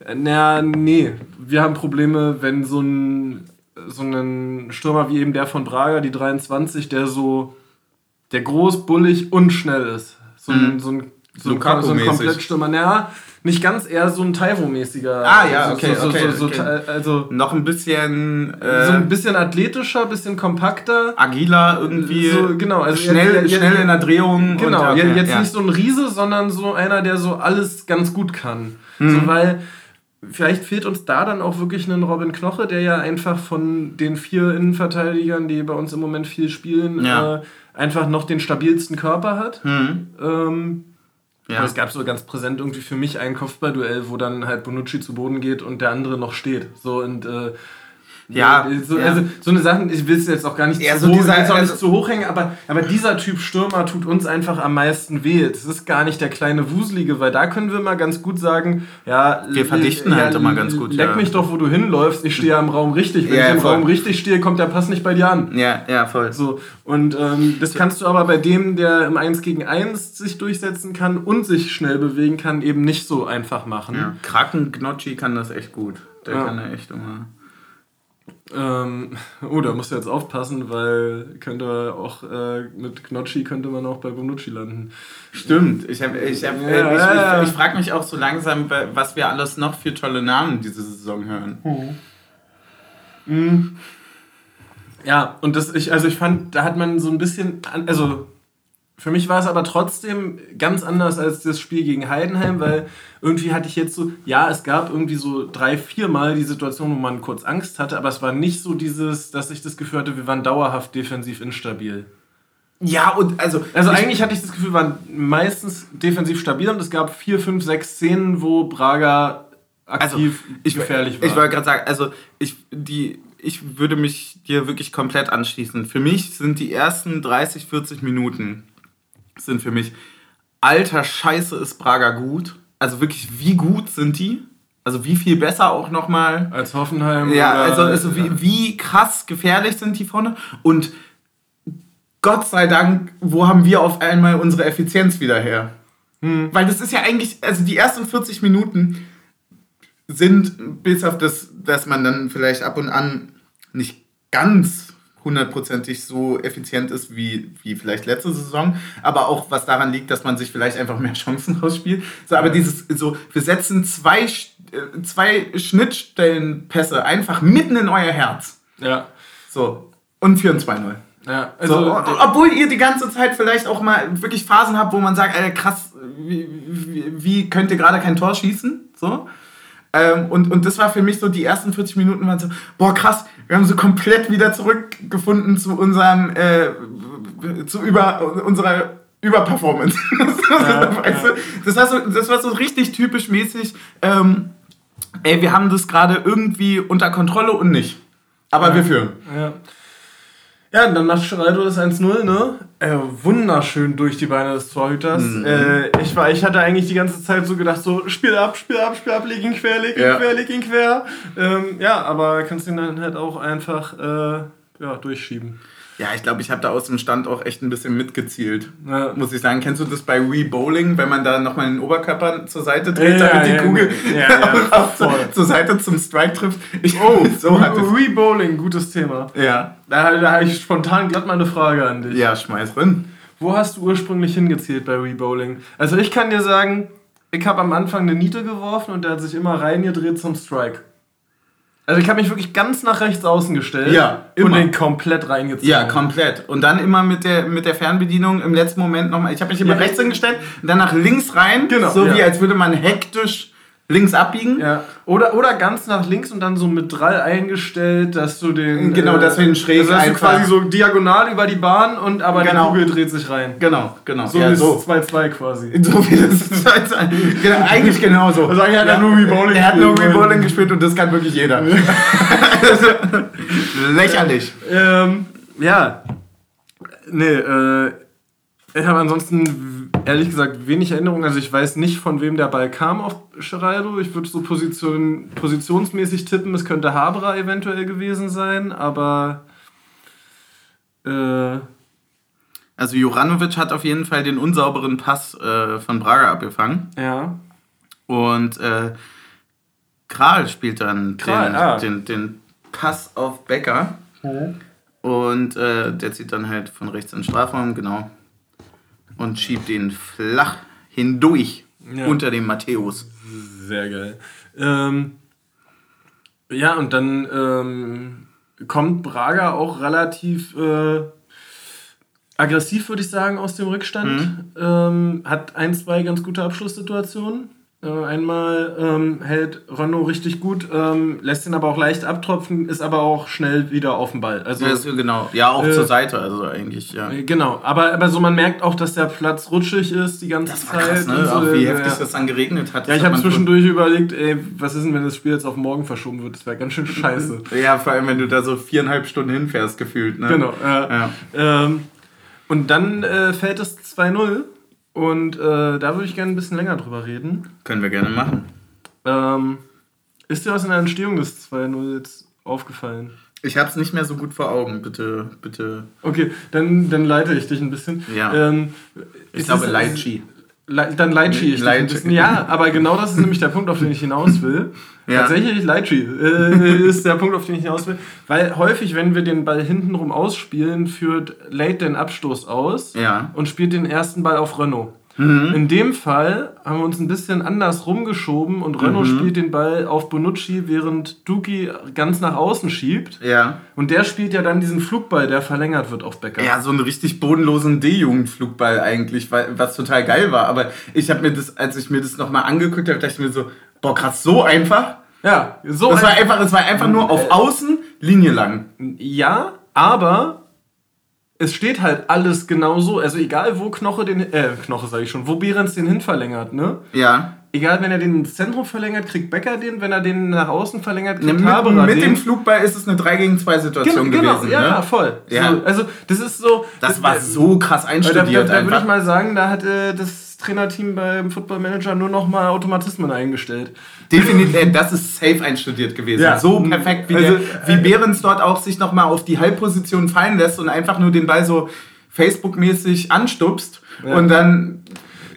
Äh, Na, nee, wir haben Probleme, wenn so ein, so ein Stürmer wie eben der von Braga, die 23, der so, der groß, bullig und schnell ist. So ein, Mhm. so ein, so ein, so ein. Komplettstürmer. Naja, nicht ganz eher so ein Taiwo-mäßiger. Ah, ja, so- okay, so, okay, so, okay. so, Also Noch ein bisschen äh, so ein bisschen athletischer, bisschen kompakter. agiler irgendwie. So, genau, also schnell, jetzt- jetzt- schnell in der Drehung. Genau, und, je- jetzt ja. nicht so ein Riese, sondern so einer, der so alles ganz gut kann. Mhm. So, weil vielleicht fehlt uns da dann auch wirklich ein Robin Knoche, der ja einfach von den vier Innenverteidigern, die bei uns im Moment viel spielen, Ja. äh, einfach noch den stabilsten Körper hat. Mhm. Ähm, Ja. aber es gab so ganz präsent irgendwie für mich ein Kopfballduell, wo dann halt Bonucci zu Boden geht und der andere noch steht. So und äh, Ja, so, ja. Also, so eine Sache, ich will es jetzt auch gar nicht, Ja, zu, so hoch, dieser- auch nicht also- zu hoch hängen, aber, aber dieser Typ Stürmer tut uns einfach am meisten weh. Es ist gar nicht der kleine Wuselige, weil da können wir mal ganz gut sagen, ja, Wir verdichten halt immer ganz gut, Leck ja. mich doch, wo du hinläufst, ich stehe ja im Raum richtig. Wenn Ja, ich im voll. Raum richtig stehe, kommt der Pass nicht bei dir an. ja, ja, voll. So, und ähm, das kannst du aber bei dem, der im 1 gegen 1 sich durchsetzen kann und sich schnell bewegen kann, eben nicht so einfach machen. Ja. Kraken Gnocchi kann das echt gut. Der Ja. kann da echt immer. Ähm, oh, da musst du jetzt aufpassen, weil könnte auch äh, mit Gnocchi könnte man auch bei Bonucci landen. Stimmt. Ich, hab, ich, hab, Ja, äh, ich, ja. ich, ich frage mich auch so langsam, was wir alles noch für tolle Namen diese Saison hören. Mhm. Ja, und das, ich, also ich fand, da hat man so ein bisschen, also für mich war es aber trotzdem ganz anders als das Spiel gegen Heidenheim, weil irgendwie hatte ich jetzt so, ja, es gab irgendwie so drei, vier Mal die Situation, wo man kurz Angst hatte, aber es war nicht so dieses, dass ich das Gefühl hatte, wir waren dauerhaft defensiv instabil. Ja, und also. Also ich, eigentlich hatte ich das Gefühl, wir waren meistens defensiv stabil und es gab vier, fünf, sechs Szenen, wo Braga also, aktiv ich, gefährlich war. Ich wollte gerade sagen, also ich, die, ich würde mich dir wirklich komplett anschließen. Für mich sind die ersten 30, 40 Minuten sind für mich, alter Scheiße ist Braga gut. Also wirklich, wie gut sind die? Also wie viel besser auch nochmal. Als Hoffenheim. Ja, also, also wie, wie krass gefährlich sind die vorne? Und Gott sei Dank, wo haben wir auf einmal unsere Effizienz wieder her? Weil das ist ja eigentlich, also die ersten 40 Minuten sind, bis auf das, dass man dann vielleicht ab und an nicht ganz hundertprozentig so effizient ist wie, wie vielleicht letzte Saison, aber auch was daran liegt, dass man sich vielleicht einfach mehr Chancen rausspielt. So, aber dieses, so, wir setzen zwei, äh, zwei Schnittstellenpässe einfach mitten in euer Herz. Ja. So. Und führen 2-0. Ja, So, also. o- obwohl ihr die ganze Zeit vielleicht auch mal wirklich Phasen habt, wo man sagt, ey, krass, wie, wie, wie könnt ihr gerade kein Tor schießen? So. Ähm, und, und das war für mich so, die ersten 40 Minuten waren so, boah krass, wir haben so komplett wieder zurückgefunden zu unserem, äh, zu über, unserer Überperformance. Ja, weißt du? das, war so, das war so richtig typisch mäßig, ähm, ey, wir haben das gerade irgendwie unter Kontrolle und nicht. Aber wir führen. Ja. Ja, dann macht Geraldo das 1-0, ne? Äh, wunderschön durch die Beine des Torhüters. Mhm. Äh, ich, war, ich hatte eigentlich die ganze Zeit so gedacht, so, spiel ab, spiel ab, spiel ab, leg ihn quer, leg ihn Ja. quer, leg ihn quer. Ähm, ja, aber kannst ihn dann halt auch einfach äh, ja, durchschieben. Ja, ich glaube, ich habe da aus dem Stand auch echt ein bisschen mitgezielt. Ja. Muss ich sagen. Kennst du das bei Wii Bowling, wenn man da nochmal den Oberkörper zur Seite dreht, ja, damit die Kugel zur, zur Seite zum Strike trifft? Ich, oh, so Wii Bowling, gutes Thema. Ja. Da, da habe ich spontan gerade mal eine Frage an dich. Ja, schmeiß drin. Wo hast du ursprünglich hingezielt bei Wii Bowling? Also ich kann dir sagen, ich habe am Anfang eine Niete geworfen und der hat sich immer reingedreht zum Strike. Also ich habe mich wirklich ganz nach rechts außen gestellt ja, immer. und den komplett reingezogen. Ja, komplett. Und dann immer mit der, mit der Fernbedienung im letzten Moment nochmal. Ich habe mich immer ja. rechts hingestellt und dann nach links rein. Genau. So ja. wie als würde man hektisch links abbiegen. Ja. Oder, oder ganz nach links und dann so mit Drall eingestellt, dass du den. Genau, äh, dass wir den schräg also, dass du quasi so diagonal über die Bahn und aber genau. die Kugel dreht sich rein. Genau, genau. So ja, wie so. 2-2 quasi. So wie das 2-2. genau, eigentlich genauso. Also eigentlich hat er nur Wii Bowling Er hat nur Wii Bowling gespielt und das kann wirklich jeder. lächerlich. Ähm, ja. Nee, äh ich habe ansonsten ehrlich gesagt wenig Erinnerungen. Also ich weiß nicht, von wem der Ball kam auf Geraldo. Ich würde so Position, positionsmäßig tippen, es könnte Habra eventuell gewesen sein, aber äh, also Juranovic hat auf jeden Fall den unsauberen Pass äh, von Braga abgefangen. Ja. Und äh, Kral spielt dann Kral, den, ah. den, den, Pass auf Becker. Mhm. Und äh, der zieht dann halt von rechts in den Strafraum, genau und schiebt ihn flach hindurch ja. unter dem Matthäus. Sehr geil. Ähm, ja, und dann ähm, kommt Braga auch relativ äh, aggressiv, würde ich sagen, aus dem Rückstand. Mhm. Ähm, hat ein, zwei ganz gute Abschlusssituationen. Äh, einmal ähm, hält Renault richtig gut, ähm, lässt ihn aber auch leicht abtropfen, ist aber auch schnell wieder auf dem Ball. Also, ja, genau, ja, auch äh, zur Seite, also eigentlich, ja. Äh, genau, aber, aber so man merkt auch, dass der Platz rutschig ist die ganze das war Zeit. Krass, ne? So, auch wie heftig ja. das dann geregnet hat. Ja, ich habe zwischendurch überlegt, ey, was ist denn, wenn das Spiel jetzt auf morgen verschoben wird? Das wäre ganz schön scheiße. ja, vor allem, wenn du da so viereinhalb Stunden hinfährst, gefühlt. Ne? Genau, äh, ja. Ähm, und dann äh, fällt es 2-0 und äh, da würde ich gerne ein bisschen länger drüber reden. Können wir gerne machen. Ähm, ist dir was in der Entstehung des 2-0 jetzt aufgefallen? Ich habe es nicht mehr so gut vor Augen, bitte, bitte. Okay, dann, dann leite ich dich ein bisschen. Ja. Ähm, ich glaube, Leitchi. Dann Leitchi ich ein. Ja, aber genau das ist nämlich der Punkt, auf den ich hinaus will. Ja. Tatsächlich Leitchi äh, ist der Punkt, auf den ich hinaus will. Weil häufig, wenn wir den Ball hintenrum ausspielen, führt Late den Abstoß aus ja. und spielt den ersten Ball auf Renault. Mhm. In dem Fall haben wir uns ein bisschen anders rumgeschoben und Renault mhm. spielt den Ball auf Bonucci, während Duki ganz nach außen schiebt. Ja. Und der spielt ja dann diesen Flugball, der verlängert wird auf Becker. Ja, so einen richtig bodenlosen D-Jugendflugball eigentlich, was total geil war. Aber ich habe mir das, als ich mir das nochmal angeguckt habe, dachte ich mir so, boah, krass, so einfach. Ja, so. Es war einfach, es war einfach nur auf Außen, Linie lang. Ja, aber es steht halt alles genau so. Also egal, wo Knoche den, äh, Knoche sage ich schon, wo Behrens den hin verlängert, ne? Ja. Egal, wenn er den ins Zentrum verlängert, kriegt Becker den. Wenn er den nach außen verlängert, kriegt ne, Haberer Mit den. dem Flugball ist es eine 3 gegen 2 Situation genau, gewesen. Genau, ja, ne? voll. Ja. So, also das ist so... Das, das war so krass einstudiert Da, da, da würde ich mal sagen, da hat äh, das Trainerteam beim Football Manager nur noch mal Automatismen eingestellt. Definitiv, das ist safe einstudiert gewesen. Ja. So perfekt, wie, also, der, wie äh, Behrens dort auch sich nochmal auf die Halbposition fallen lässt und einfach nur den Ball so Facebook-mäßig anstupst ja. und dann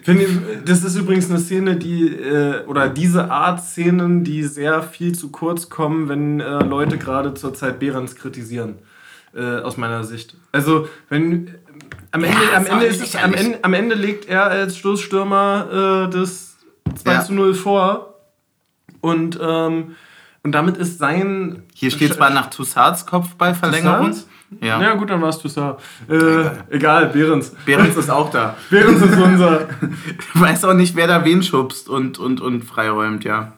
Finde, das ist übrigens eine Szene, die, äh, oder diese Art Szenen, die sehr viel zu kurz kommen, wenn äh, Leute gerade zur Zeit Behrens kritisieren. Aus meiner Sicht. Also, wenn. Am Ende, ja, am, Ende ist am, Ende, am Ende legt er als Stoßstürmer äh, das 2 ja. zu 0 vor und, ähm, und damit ist sein. Hier steht zwar nach Tussards Kopfballverlängerung. Ja. ja, gut, dann war es Tussard. Äh, egal, Behrens. Behrens ist auch da. Behrens ist unser. Weiß auch nicht, wer da wen schubst und, und, und freiräumt, ja.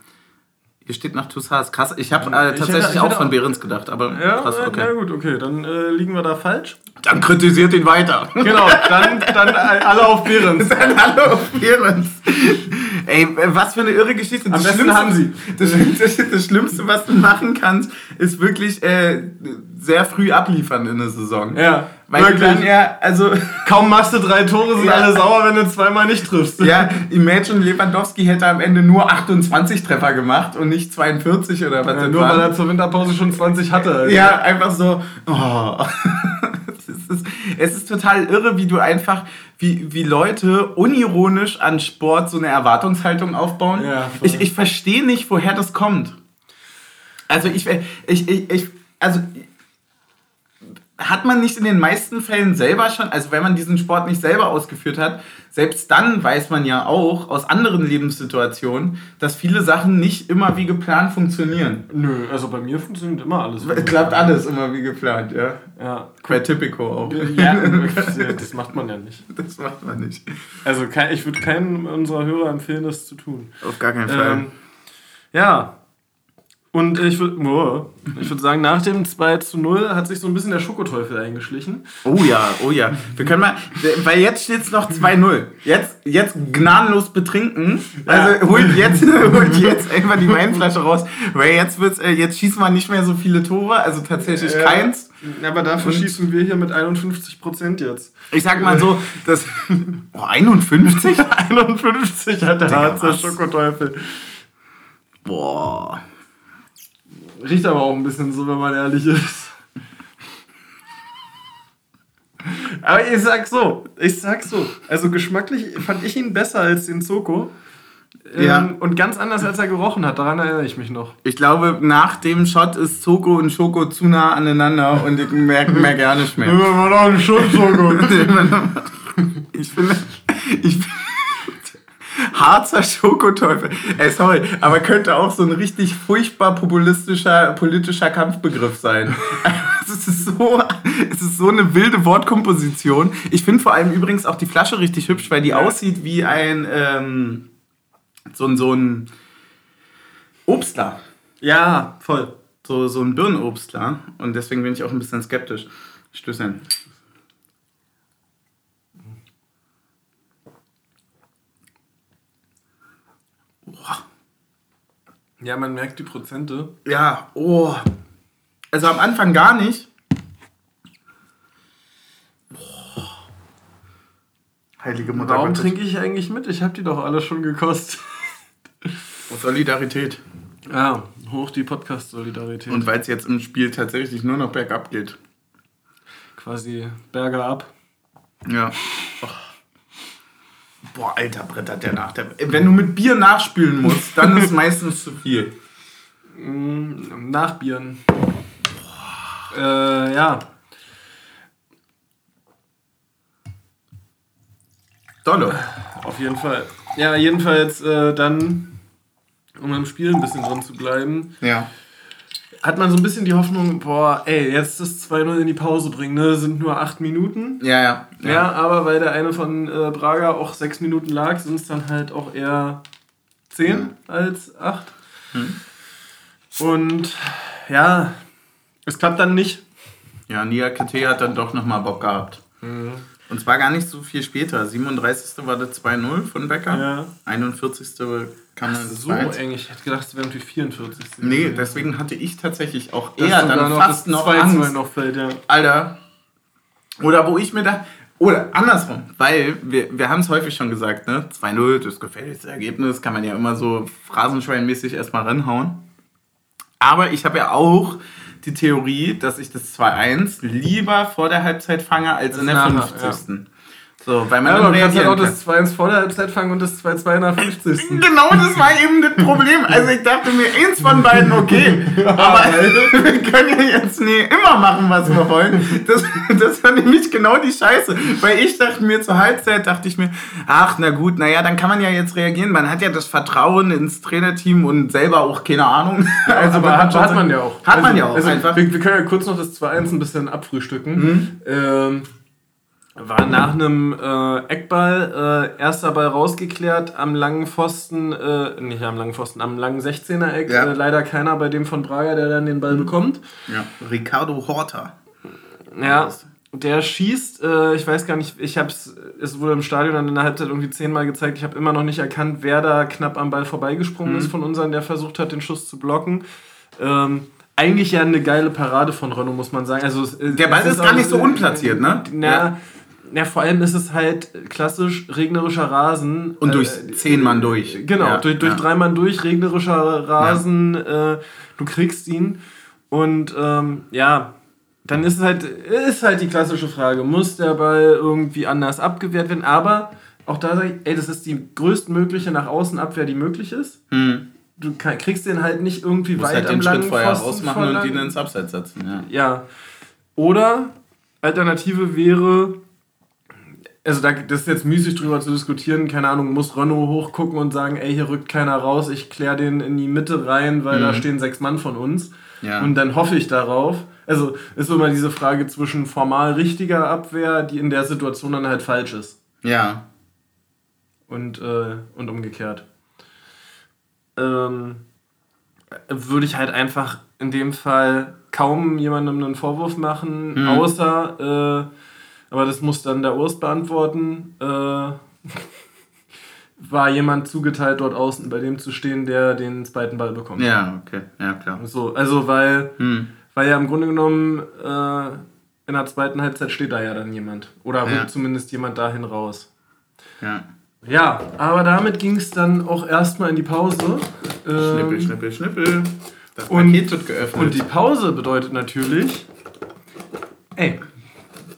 Hier steht nach Tussards. Krass, ich habe äh, tatsächlich hätte, auch von Behrens gedacht, aber ja, krass, okay. Ja gut, okay, dann äh, liegen wir da falsch. Dann kritisiert ihn weiter. Genau, dann, dann alle auf Behrens. dann alle auf Behrens. Ey, was für eine irre Geschichte. Am das besten haben sie. Das, das, das, Schlimmste, was du machen kannst, ist wirklich äh, sehr früh abliefern in der Saison. Ja. Weil wirklich. dann ja, also. Kaum machst du drei Tore, sind ja. alle sauer, wenn du zweimal nicht triffst. Ja, Imagine Lewandowski hätte am Ende nur 28 Treffer gemacht und nicht 42 oder was. Ja, nur weil er zur Winterpause schon 20 hatte. Also. Ja, einfach so. Oh. ist, es ist total irre, wie du einfach, wie, wie Leute unironisch an Sport so eine Erwartungshaltung aufbauen. Ja, ich ich verstehe nicht, woher das kommt. Also ich, ich, ich, ich also hat man nicht in den meisten Fällen selber schon, also wenn man diesen Sport nicht selber ausgeführt hat, selbst dann weiß man ja auch aus anderen Lebenssituationen, dass viele Sachen nicht immer wie geplant funktionieren. Nö, also bei mir funktioniert immer alles. Es klappt alles immer wie geplant, ja. Ja. Bei Typico auch. Ja, das macht man ja nicht. Das macht man nicht. Also ich würde keinem unserer Hörer empfehlen, das zu tun. Auf gar keinen Fall. Ähm, ja. Und ich würde oh, ich würd sagen, nach dem 2 zu 0 hat sich so ein bisschen der Schokoteufel eingeschlichen. Oh ja, oh ja. Wir können mal, weil jetzt steht es noch 2-0. Jetzt, jetzt gnadenlos betrinken. Also Ja. holt jetzt, holt jetzt einfach die Weinflasche raus, weil jetzt wird's, äh, jetzt schießen wir nicht mehr so viele Tore, also tatsächlich Ja. keins. Aber dafür schießen wir hier mit 51 Prozent jetzt. Ich sag mal so, das. Oh, 51? 51 hat der Harzer? Schokoteufel. Boah. Riecht aber auch ein bisschen so, wenn man ehrlich ist. Aber ich sag so, ich sag so. Also geschmacklich fand ich ihn besser als den Zoko. Ähm, Ja. Und ganz anders, als er gerochen hat. Daran erinnere ich mich noch. Ich glaube, nach dem Shot ist Zoko und Schoko zu nah aneinander und ich merke merk gar nicht mehr. war doch ein Schoko. Ich finde, ich finde, Harzer Schokoteufel. Ey, sorry, aber könnte auch so ein richtig furchtbar populistischer politischer Kampfbegriff sein. Es ist so, es ist so eine wilde Wortkomposition. Ich finde vor allem übrigens auch die Flasche richtig hübsch, weil die aussieht wie ein, ähm, so ein, so ein Obstler. Ja, voll. So, so ein Birnenobstler. Und deswegen bin ich auch ein bisschen skeptisch. Stößchen. Ja, man merkt die Prozente. Ja, oh. Also am Anfang gar nicht. Boah. Heilige Mutter Warum trinke ich eigentlich mit? Ich habe die doch alle schon gekostet. Aus Solidarität. Ja, hoch die Podcast-Solidarität. Und weil es jetzt im Spiel tatsächlich nur noch bergab geht. quasi Berge ab. Ja. Oh. Boah, alter brettert der nach. Der, wenn du mit Bier nachspülen musst, dann ist meistens zu viel. Mm, Nachbieren. Äh, ja. Dolle. Auf jeden Fall. Ja, jedenfalls äh, dann, um im Spiel ein bisschen drin zu bleiben, Ja. Hat man so ein bisschen die Hoffnung, boah, ey, jetzt das 2-0 in die Pause bringen, ne? Sind nur 8 Minuten. Ja, ja. Ja, aber weil der eine von äh, Braga auch 6 Minuten lag, sind es dann halt auch eher 10 als 8. Und ja, es klappt dann nicht. Ja, Nia KT hat dann doch nochmal Bock gehabt. Und zwar gar nicht so viel später. 37. war das 2-0 von Becker. Ja. 41. kam dann das So 2-1. eng, ich hätte gedacht, es wäre irgendwie 44. Nee, deswegen hatte ich tatsächlich auch eher sogar dann fast noch 2-2 Angst. noch fällt, ja. Alter. Oder wo ich mir dachte, oder andersrum, weil wir, wir haben es häufig schon gesagt, ne? 2-0, das gefährlichste Ergebnis, kann man ja immer so phrasenschweinmäßig erstmal ranhauen. Aber ich habe ja auch die Theorie, dass ich das 2-1 lieber vor der Halbzeit fange als in der nachher, 50. So, weil man Ja, aber kannst halt reagieren auch das 2-1 vor der Halbzeit fangen und das 2-2 in der 50. Genau das war eben das Problem. Also ich dachte mir, eins von beiden okay. Aber wir können ja jetzt nie immer machen, was wir wollen. Das, das war nämlich genau die Scheiße. Weil ich dachte mir zur Halbzeit, dachte ich mir, ach na gut, naja, dann kann man ja jetzt reagieren. Man hat ja das Vertrauen ins Trainerteam und selber auch keine Ahnung. Also aber man hat, hat man ja auch. Hat man Also- ja auch Also einfach. Wir, wir können ja kurz noch das 2-1 ein bisschen abfrühstücken. Mhm. Ähm, war nach einem äh, Eckball, äh, erster Ball rausgeklärt, am langen Pfosten, äh, nicht am langen Pfosten, am langen 16er-Eck. Ja. Mhm. Äh, leider keiner bei dem von Braga, der dann den Ball bekommt. Ja, Ricardo Horta. Ja, der schießt, äh, ich weiß gar nicht, ich hab's, es wurde im Stadion dann in der Halbzeit irgendwie zehnmal gezeigt, ich habe immer noch nicht erkannt, wer da knapp am Ball vorbeigesprungen Mhm. ist von unseren, der versucht hat, den Schuss zu blocken. Ähm, eigentlich ja eine geile Parade von Renault, muss man sagen. Also, es- Der Ball es ist gar nicht so unplatziert, ne? Na, Ja. Na, vor allem ist es halt klassisch regnerischer Rasen. Und durch Äh, zehn Mann durch. Genau, Ja, durch, durch ja. drei Mann durch, regnerischer Rasen, äh, du kriegst ihn. Und ähm, ja, dann ist es halt, ist halt die klassische Frage, muss der Ball irgendwie anders abgewehrt werden? Aber auch da sage ich, ey, das ist die größtmögliche nach außen Abwehr, die möglich ist. Hm. Du kriegst den halt nicht irgendwie weit halt am den langen Schritt vorher rausmachen und ihn ins Abseits setzen. Ja. ja. Oder Alternative wäre, also da, das ist jetzt müßig drüber zu diskutieren, keine Ahnung, muss Renault hochgucken und sagen, ey, hier rückt keiner raus, ich klär den in die Mitte rein, weil mhm. da stehen sechs Mann von uns. Ja. Und dann hoffe ich darauf. Also ist immer diese Frage zwischen formal richtiger Abwehr, die in der Situation dann halt falsch ist. Ja. Und, äh, und umgekehrt. Ähm, würde ich halt einfach in dem Fall kaum jemandem einen Vorwurf machen, mhm. außer äh, aber das muss dann der Urst beantworten. Äh, war jemand zugeteilt, dort außen bei dem zu stehen, der den zweiten Ball bekommt. Ja, okay, ja klar. So, also weil, hm. weil ja im Grunde genommen äh, in der zweiten Halbzeit steht da ja dann jemand. Oder ja. zumindest jemand dahin raus. Ja. Ja, aber damit ging es dann auch erstmal in die Pause. Schnippel, ähm, schnippel, schnippel. Das Paket wird geöffnet. Und die Pause bedeutet natürlich, ey,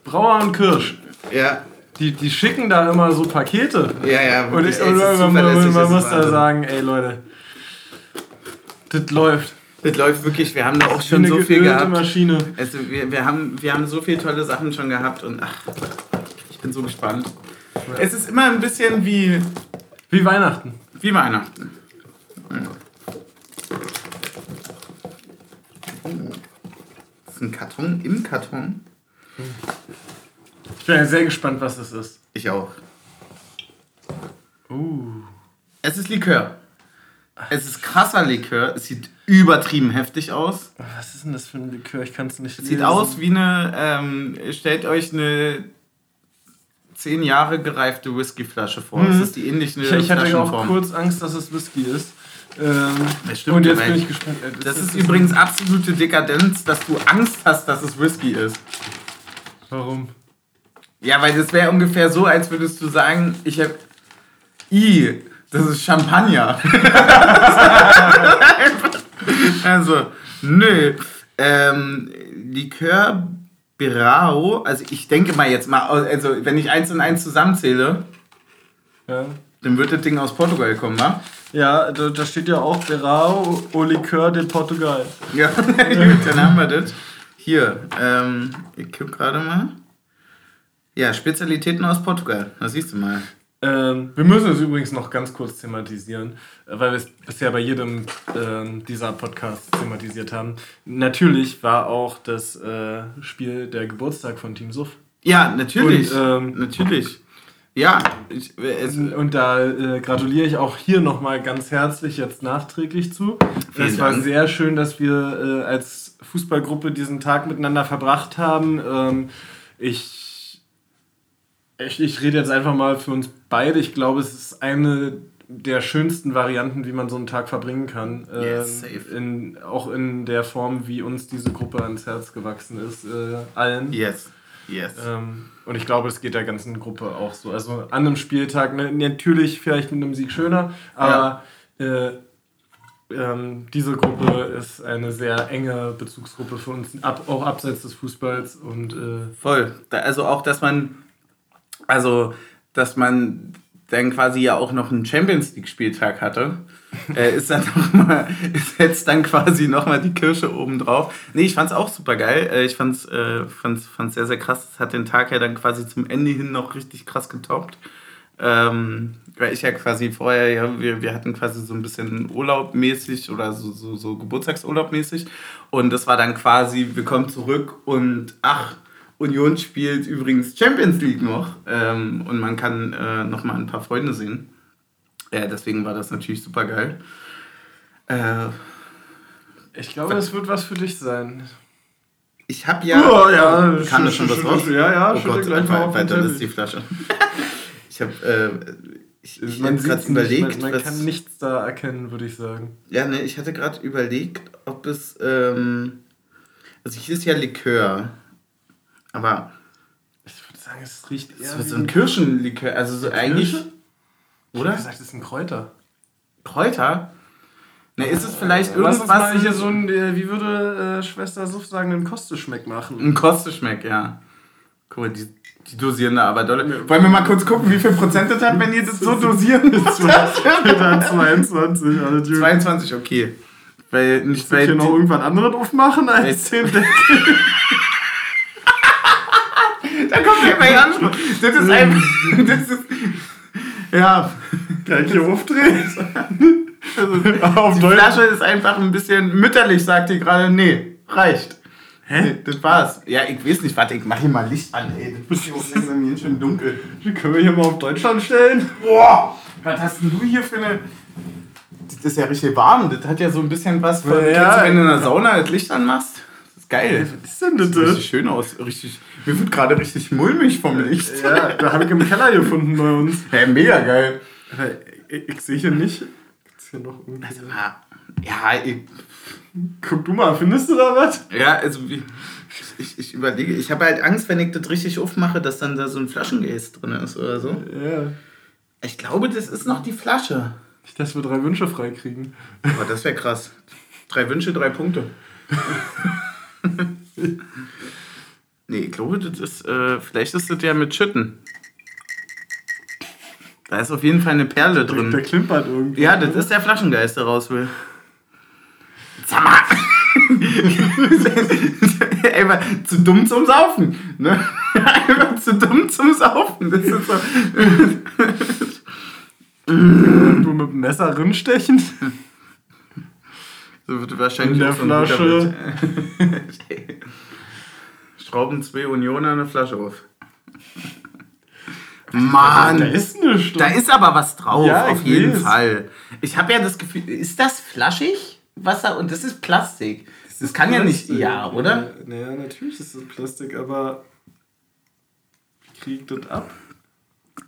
Brauer und Kirsch. Ja. Die, die schicken da immer so Pakete. Ja, ja. Und, ich, und man, man, man muss da sagen, ey Leute, das läuft. Das läuft wirklich, wir haben da auch schon so viel gehabt. Maschine. Also wir, wir, haben, wir haben so viele tolle Sachen schon gehabt und ach, ich bin so gespannt. Es ist immer ein bisschen wie... Wie Weihnachten. Wie Weihnachten. Das ist ein Karton im Karton. Ich bin ja sehr gespannt, was das ist. Ich auch. Uh. Es ist Likör. Es ist krasser Likör. Es sieht übertrieben heftig aus. Was ist denn das für ein Likör? Ich kann es nicht Es sieht aus wie eine. Ähm, stellt euch eine zehn Jahre gereifte Whiskyflasche vor. Mhm. Das ist die ähnliche Ich, ich hatte auch kurz Angst, dass es Whisky ist. Ähm, das stimmt, und jetzt bin ich gespannt. Das, das ist, ist übrigens absolute Dekadenz, dass du Angst hast, dass es Whisky ist. Warum? Ja, weil das wäre ungefähr so, als würdest du sagen, ich habe. I, das ist Champagner. also, nö. Ähm, Likör Birao, also ich denke mal jetzt mal, also wenn ich eins und eins zusammenzähle, ja. dann wird das Ding aus Portugal kommen, wa? Ja, da, da steht ja auch Birao au Likör de Portugal. Ja, dann haben wir das. Hier, ähm, ich guck gerade mal. Ja, Spezialitäten aus Portugal. Das siehst du mal. Ähm, wir müssen es übrigens noch ganz kurz thematisieren, äh, weil wir es bisher bei jedem äh, dieser Podcasts thematisiert haben. Natürlich war auch das äh, Spiel der Geburtstag von Team Suff. Ja, natürlich. Und, ähm, natürlich. Ja. Ich, und da äh, gratuliere ich auch hier nochmal ganz herzlich jetzt nachträglich zu. Es war sehr schön, dass wir äh, als Fußballgruppe diesen Tag miteinander verbracht haben. Ähm, ich, ich, ich rede jetzt einfach mal für uns beide. Ich glaube, es ist eine der schönsten Varianten, wie man so einen Tag verbringen kann. Yes, ähm, in, auch in der Form, wie uns diese Gruppe ans Herz gewachsen ist, äh, allen. Yes. Yes. Ähm, und ich glaube, es geht der ganzen Gruppe auch so. Also an einem Spieltag, ne, natürlich vielleicht mit einem Sieg schöner, aber ja. äh, ähm, diese Gruppe ist eine sehr enge Bezugsgruppe für uns, ab, auch abseits des Fußballs. Und, äh Voll. Da, also auch, dass man, also, dass man dann quasi ja auch noch einen Champions League-Spieltag hatte, äh, ist dann noch mal, ist jetzt dann quasi nochmal die Kirsche oben drauf. Nee, ich fand's auch super geil. Äh, ich fand's, äh, fand's, fand's sehr, sehr krass. Es hat den Tag ja dann quasi zum Ende hin noch richtig krass getoppt. Ähm, weil ich ja quasi vorher, ja, wir, wir hatten quasi so ein bisschen Urlaub mäßig oder so, so, so Geburtstagsurlaub mäßig. Und das war dann quasi, wir kommen zurück und ach, Union spielt übrigens Champions League noch ähm, und man kann äh, noch mal ein paar Freunde sehen. Ja, deswegen war das natürlich super geil. Äh, ich glaube, es wird was für dich sein. Ich habe ja. Oh, ja, kann das schon was raus? Ja, ja, oh Gott, gleich mal auf weiter ist die Flasche. ich habe. Äh, ich, ich man gerade überlegt. man, man kann nichts da erkennen, würde ich sagen. Ja, ne, ich hatte gerade überlegt, ob es. Ähm, also hier ist ja Likör. Aber ich würde sagen, es riecht eher. Es so ein Kirschenlikör. Also so eigentlich. Oder? Ich gesagt, es ist ein Kräuter. Kräuter? Na, ist es vielleicht Lass uns irgendwas... mal hier so ein, äh, wie würde äh, Schwester Suff sagen, einen Kosteschmeck machen. Ein Kosteschmeck, ja. Guck mal, die, die dosieren da aber dolle. Wollen wir mal kurz gucken, wie viel Prozent das hat, wenn ihr das so dosieren? Dann 22, alles gut. 22, okay. Weil nicht weil hier noch irgendwas anderes aufmachen als Echt? 10 Deckel? Ja mein Anspruch. Das ist einfach. Das ist, ja, Kann ich hier aufdrehen? Also, auf die Deutsch. Flasche ist einfach ein bisschen mütterlich, sagt die gerade. Nee, reicht. Hä? Nee, das war's. Ja, ich weiß nicht, warte, ich mach hier mal Licht an, ey. Das ist hier auch langsam hier schön dunkel. Können wir hier mal auf Deutschland stellen? Boah! Was hast denn du hier für eine. Das ist ja richtig warm. Das hat ja so ein bisschen was von. Ja, du, wenn du in der ja. Sauna das Licht anmachst? Geil. Was ist denn das? Sieht richtig schön aus. Richtig, mir wird gerade richtig mulmig vom Licht. Ja, da habe ich im Keller gefunden bei uns. Ja, mega geil. Ich, ich sehe hier nicht. Gibt's hier noch irgendwie. Ja, ja, ich, Guck du mal, findest du da was? ja also wie, ich, ich überlege, ich habe halt Angst, wenn ich das richtig aufmache, dass dann da so ein Flaschengäß drin ist oder so. Ja. Ich glaube, das ist noch die Flasche. Nicht, dass wir drei Wünsche freikriegen. Aber das wäre krass. Drei Wünsche, drei Punkte. nee, ich glaube, das ist, äh, vielleicht ist das ja mit Schütten. Da ist auf jeden Fall eine Perle Der drin. klimpert irgendwie. Ja, das ist der Flaschengeist, der raus will. Sag mal! Einfach zu dumm zum Saufen. Ne? Einfach zu dumm zum Saufen. Das ist so. Du mit dem Messer rinstechen. So wird wahrscheinlich In der Flasche. Schrauben zwei Unioner eine Flasche auf. Mann! Da ist nichts. Da ist aber was drauf, Ja, auf jeden weiß. Fall. Ich habe ja das Gefühl, ist das flaschig? Wasser und das ist Plastik. Das, kann ja nicht, ja, oder? Naja, natürlich ist das Plastik, aber. Kriegt das ab?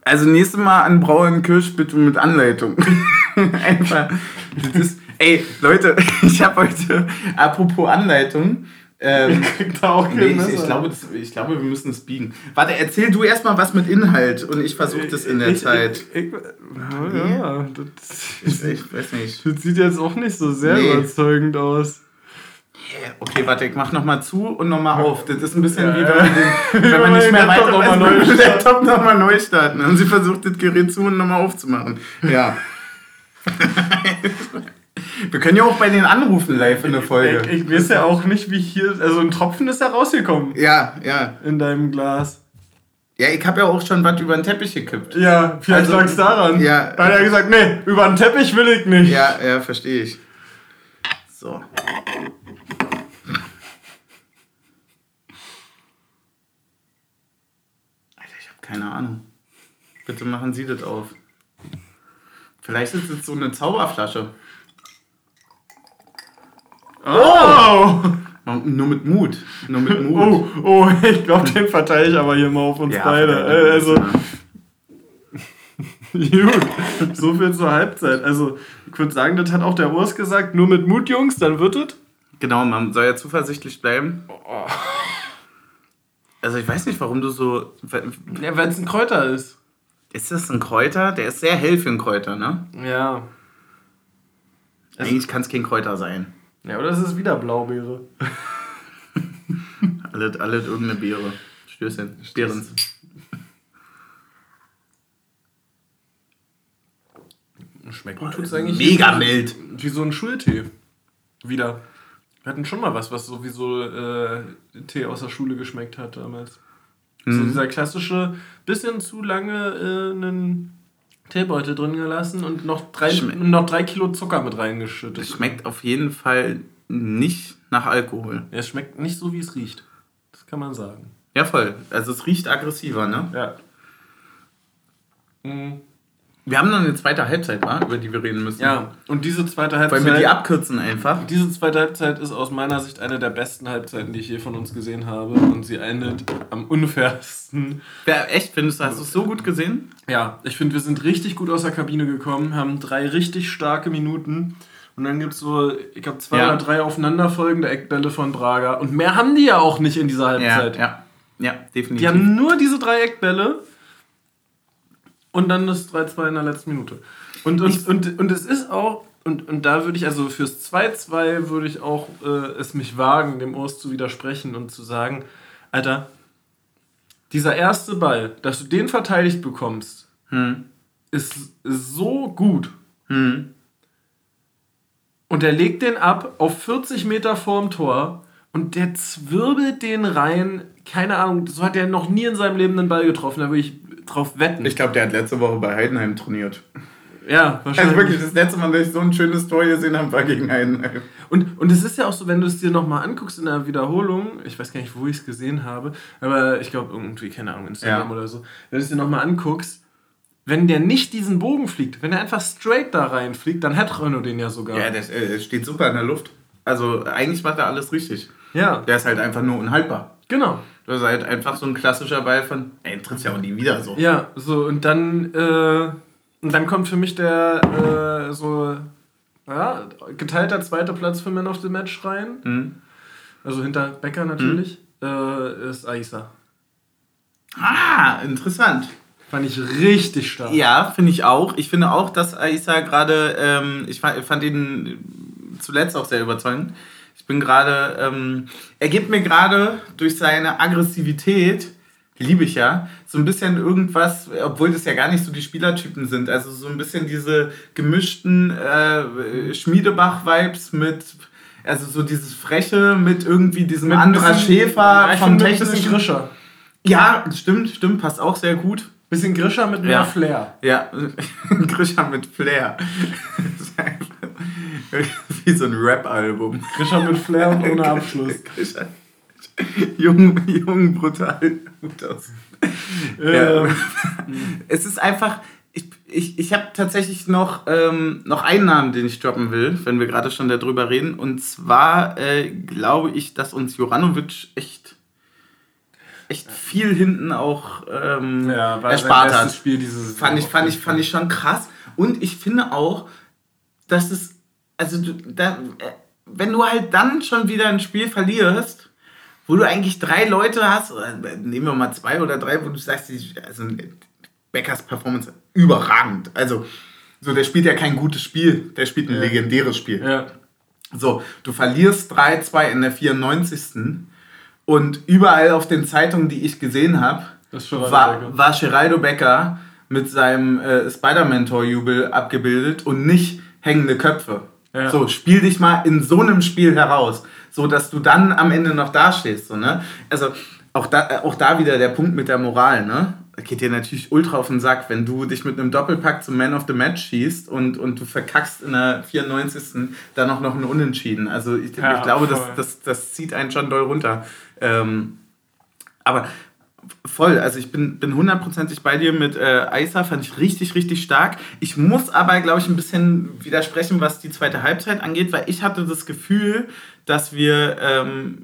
Also nächstes Mal an Brauern Kirsch bitte mit Anleitung. Einfach. Das ist, ey, Leute, ich habe heute, apropos Anleitung, ähm, Kriegt da auch nee, ich, ich, glaube, das, ich glaube, wir müssen es biegen. Warte, erzähl du erstmal was mit Inhalt und ich versuche das in der Ich- Zeit. Ich, ich, ja, das, Ich, weiß nicht. das sieht jetzt auch nicht so sehr Nee. überzeugend aus. Okay, warte, ich mach nochmal zu und nochmal auf. Das ist ein bisschen Ja, wie wenn man, den, wenn man nicht mehr weiter noch mal weiß, neu. Laptop nochmal neu starten. Und sie versucht, das Gerät zu und nochmal aufzumachen. Ja. Wir können ja auch bei den Anrufen live in der Folge. Ich, ich weiß ja auch nicht, wie hier. Also ein Tropfen ist ja rausgekommen Ja, ja. in deinem Glas. Ja, ich habe ja auch schon was über den Teppich gekippt. Ja, vielleicht Also, lag's daran. ja. Da hat er gesagt, nee, über den Teppich will ich nicht. Ja, ja, verstehe ich. So. Alter, ich habe keine Ahnung. Bitte machen Sie das auf. Vielleicht ist es so eine Zauberflasche. Oh! Nur mit Mut. Nur mit Mut. Oh, oh, ich glaube, den verteile ich aber hier mal auf uns Ja, beide. Also, gut, so viel zur Halbzeit. Also, ich würde sagen, das hat auch der Urs gesagt. Nur mit Mut, Jungs, dann wird es. Genau, man soll ja zuversichtlich bleiben. Also ich weiß nicht, warum du so... Ja, wenn es ein Kräuter ist. Ist das ein Kräuter? Der ist sehr hell für ein Kräuter, ne? Ja. Eigentlich kann es kein Kräuter sein. Ja, oder es ist wieder Blaubeere. Alles, alles irgendeine Beere. Stößchen. Beerens. Schmecken tut es eigentlich Mega wie- mild. Wie so ein Schultee. Wieder. Wir hatten schon mal was, was sowieso äh, Tee aus der Schule geschmeckt hat damals. So Mhm. dieser klassische, bisschen zu lange äh, einen Teebeutel drin gelassen und noch drei, noch drei Kilo Zucker mit Es reingeschüttet. schmeckt auf jeden Fall nicht nach Alkohol. Ja, es schmeckt nicht so, wie es riecht. Das kann man sagen. Ja, voll. Also es riecht aggressiver, ne? Ja. Mhm. Wir haben noch eine zweite Halbzeit, wa? über die wir reden müssen. Ja, und diese zweite Wollen wir die Halbzeit. abkürzen einfach? Diese zweite Halbzeit ist aus meiner Sicht eine der besten Halbzeiten, die ich je von uns gesehen habe. Und sie endet am unfairsten. Wer, echt, findest du, hast du es so gut gesehen? Ja, ich finde, wir sind richtig gut aus der Kabine gekommen, haben drei richtig starke Minuten. Und dann gibt es so, ich glaube, zwei Ja. oder drei aufeinanderfolgende Eckbälle von Braga. Und mehr haben die ja auch nicht in dieser Ja, Halbzeit. ja. Ja, definitiv. Die haben nur diese drei Eckbälle und dann das 3-2 in der letzten Minute. Und, und, und, und es ist auch und, und da würde ich, also fürs 2-2 würde ich auch äh, es mich wagen, dem Urs zu widersprechen und zu sagen, Alter, dieser erste Ball, dass du den verteidigt bekommst, hm. ist, ist so gut. Hm. Und er legt den ab auf 40 Meter vorm Tor und der zwirbelt den rein. Keine Ahnung, so hat er noch nie in seinem Leben einen Ball getroffen. Da würde ich drauf wetten. Ich glaube, der hat letzte Woche bei Heidenheim trainiert. Ja, wahrscheinlich. Also wirklich, das letzte Mal, dass ich so ein schönes Tor gesehen habe, war gegen Heidenheim. Und, und es ist ja auch so, wenn du es dir nochmal anguckst in der Wiederholung, ich weiß gar nicht, wo ich es gesehen habe, aber ich glaube irgendwie, keine Ahnung, Instagram ja. oder so, wenn du es dir nochmal anguckst, wenn der nicht diesen Bogen fliegt, wenn er einfach straight da reinfliegt, dann hat Renault den ja sogar. Ja, der äh, steht super in der Luft. Also eigentlich macht er alles richtig. Ja. Der ist halt einfach nur unhaltbar. Genau. Das ist halt einfach so ein klassischer Ball von, ey, tritt's ja auch nie wieder so. Ja, so und dann, äh, und dann kommt für mich der äh, so ja, geteilter zweiter Platz für Man of the Match rein. Mhm. Also hinter Becker natürlich, mhm. äh, ist Aisa. Ah, interessant. Fand ich richtig stark. Ja, finde ich auch. Ich finde auch, dass Aisa gerade, ähm, ich fand, fand ihn zuletzt auch sehr überzeugend. Ich bin gerade, ähm, er gibt mir gerade durch seine Aggressivität, liebe ich ja, so ein bisschen irgendwas, obwohl das ja gar nicht so die Spielertypen sind, also so ein bisschen diese gemischten äh, Schmiedebach-Vibes mit, also so dieses Freche mit irgendwie diesem mit Andra Schäfer vom technischen. Grischer. Ja, stimmt, stimmt, passt auch sehr gut. Bisschen Grischer mit mehr ja. Flair. Ja, Grischer mit Flair. Wie so ein Rap-Album. Grischer mit Flair und ohne Abschluss. Grischer. Jung, jung, brutal. ja. Es ist einfach, ich, ich, ich habe tatsächlich noch, ähm, noch einen Namen, den ich droppen will, wenn wir gerade schon darüber reden. Und zwar äh, glaube ich, dass uns Joranovic echt echt viel hinten auch ähm, ja, erspart hat. Spiel dieses fand ich, fand, ich, fand ich schon krass. Und ich finde auch, dass es, also du, da, äh, wenn du halt dann schon wieder ein Spiel verlierst, wo du eigentlich drei Leute hast, oder nehmen wir mal zwei oder drei, wo du sagst, also Beckers Performance überragend. Also, so, der spielt ja kein gutes Spiel, der spielt ein ja. legendäres Spiel. Ja. So, du verlierst 3-2 in der 94. Und überall auf den Zeitungen, die ich gesehen habe, war, war Geraldo Becker mit seinem äh, Spider-Man-Torjubel abgebildet und nicht hängende Köpfe. Ja. So, spiel dich mal in so einem Spiel heraus, so dass du dann am Ende noch dastehst. So, ne? Also auch da, äh, auch da wieder der Punkt mit der Moral. Ne? geht dir natürlich ultra auf den Sack, wenn du dich mit einem Doppelpack zum Man of the Match schießt und, und du verkackst in der 94. dann noch, noch einen Unentschieden. Also ich, ja, ich glaube, das, das, das zieht einen schon doll runter. Ähm, aber voll, also ich bin, bin hundertprozentig bei dir mit äh, Aisa, fand ich richtig, richtig stark. Ich muss aber, glaube ich, ein bisschen widersprechen, was die zweite Halbzeit angeht, weil ich hatte das Gefühl, dass wir, ähm,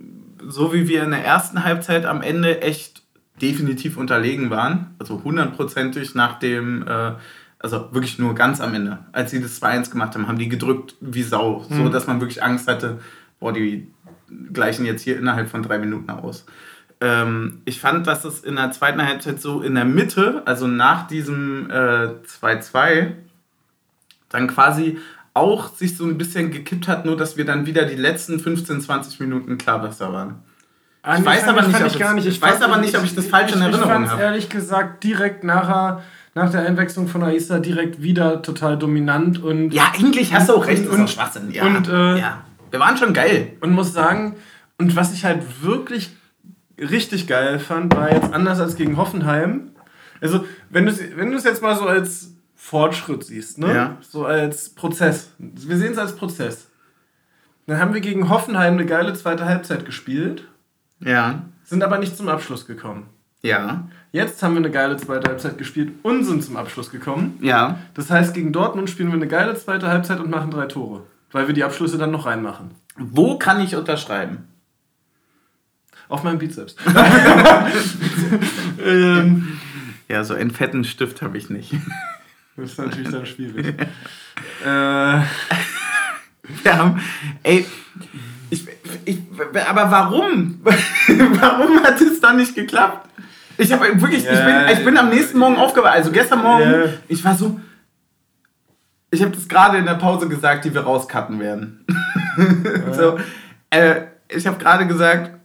so wie wir in der ersten Halbzeit am Ende echt definitiv unterlegen waren. Also hundertprozentig nach dem, äh, also wirklich nur ganz am Ende. Als sie das 2-1 gemacht haben, haben die gedrückt wie Sau. Mhm. So dass man wirklich Angst hatte, boah, die gleichen jetzt hier innerhalb von drei Minuten aus. Ähm, ich fand, dass es in der zweiten Halbzeit so in der Mitte, also nach diesem 2-2, äh, dann quasi auch sich so ein bisschen gekippt hat, nur dass wir dann wieder die letzten 15, 20 Minuten klar besser waren. Ah, ich weiß aber nicht, ob ich, gar nicht. Ich, ich weiß aber nicht, ob ich das falsch in Erinnerung habe. ehrlich gesagt direkt nachher nach der Einwechslung von Aisa direkt wieder total dominant und ja eigentlich hast du auch recht und, und Schwachsinn ja. Und, äh, ja wir waren schon geil und muss sagen und was ich halt wirklich richtig geil fand war jetzt anders als gegen Hoffenheim also wenn du wenn es jetzt mal so als Fortschritt siehst ne ja. so als Prozess wir sehen es als Prozess dann haben wir gegen Hoffenheim eine geile zweite Halbzeit gespielt ja. Sind aber nicht zum Abschluss gekommen. Ja. Jetzt haben wir eine geile zweite Halbzeit gespielt und sind zum Abschluss gekommen. Ja. Das heißt, gegen Dortmund spielen wir eine geile zweite Halbzeit und machen drei Tore. Weil wir die Abschlüsse dann noch reinmachen. Wo kann ich unterschreiben? Auf meinem Bizeps. ähm, ja, so einen fetten Stift habe ich nicht. Das ist natürlich dann schwierig. äh, wir haben, ey, ich, ich, aber warum? warum hat es dann nicht geklappt? Ich habe wirklich, yeah. ich, bin, ich bin am nächsten Morgen aufgewacht. Also gestern Morgen, yeah. ich war so, ich habe das gerade in der Pause gesagt, die wir rauscutten werden. so, äh, ich habe gerade gesagt,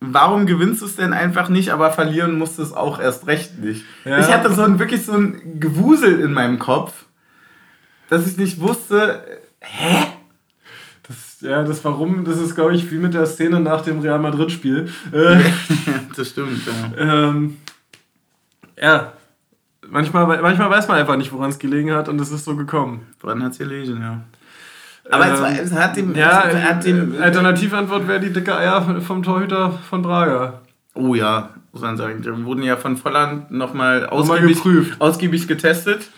warum gewinnst du es denn einfach nicht, aber verlieren musst du es auch erst recht nicht. Ja. Ich hatte so ein wirklich so ein Gewusel in meinem Kopf, dass ich nicht wusste, hä? Das, ja, das Warum, das ist, glaube ich, wie mit der Szene nach dem Real Madrid-Spiel. Äh, das stimmt, ja. Ähm, ja, manchmal, manchmal weiß man einfach nicht, woran es gelegen hat und es ist so gekommen. Woran hat es gelegen, ja. Aber ähm, es, hat dem. Ja, es hat dem äh, Alternativantwort wäre die dicke Eier vom Torhüter von Braga. Oh ja, muss man sagen. Die wurden ja von Volland nochmal ausgiebig, ausgiebig getestet.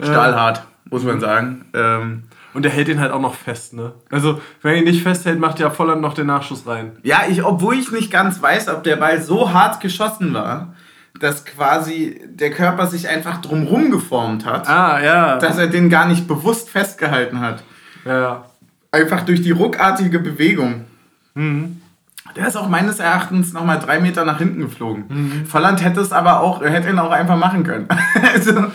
Stahlhart, muss man sagen. Ähm, und er hält ihn halt auch noch fest, ne? Also, wenn er ihn nicht festhält, macht ja Volland noch den Nachschuss rein. Ja, ich, obwohl ich nicht ganz weiß, ob der Ball so hart geschossen war, dass quasi der Körper sich einfach drumrum geformt hat. Ah, ja. Dass er den gar nicht bewusst festgehalten hat. Ja. Einfach durch die ruckartige Bewegung. Mhm. Der ist auch meines Erachtens nochmal drei Meter nach hinten geflogen. Mhm. Volland hätte es aber auch, hätte ihn auch einfach machen können. also,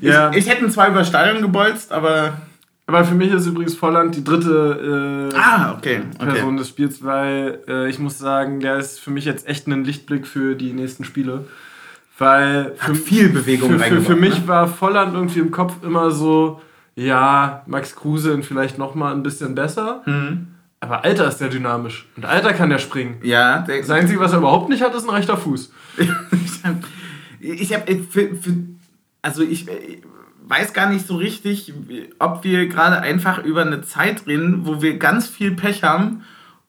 ja. ich, ich hätte ihn zwar über Stadion gebolzt, aber. Aber für mich ist übrigens Volland die dritte äh, ah, okay. Okay. Person des Spiels, weil äh, ich muss sagen, der ist für mich jetzt echt ein Lichtblick für die nächsten Spiele. Weil für, Hat viel Bewegung für, für, für mich ne? war Volland irgendwie im Kopf immer so, ja, Max Kruse vielleicht noch mal ein bisschen besser. Mhm. Aber Alter ist der dynamisch. Und Alter kann der springen. Ja. Der das Einzige, was er überhaupt nicht hat, ist ein rechter Fuß. ich habe, also ich, ich weiß gar nicht so richtig, ob wir gerade einfach über eine Zeit reden, wo wir ganz viel Pech haben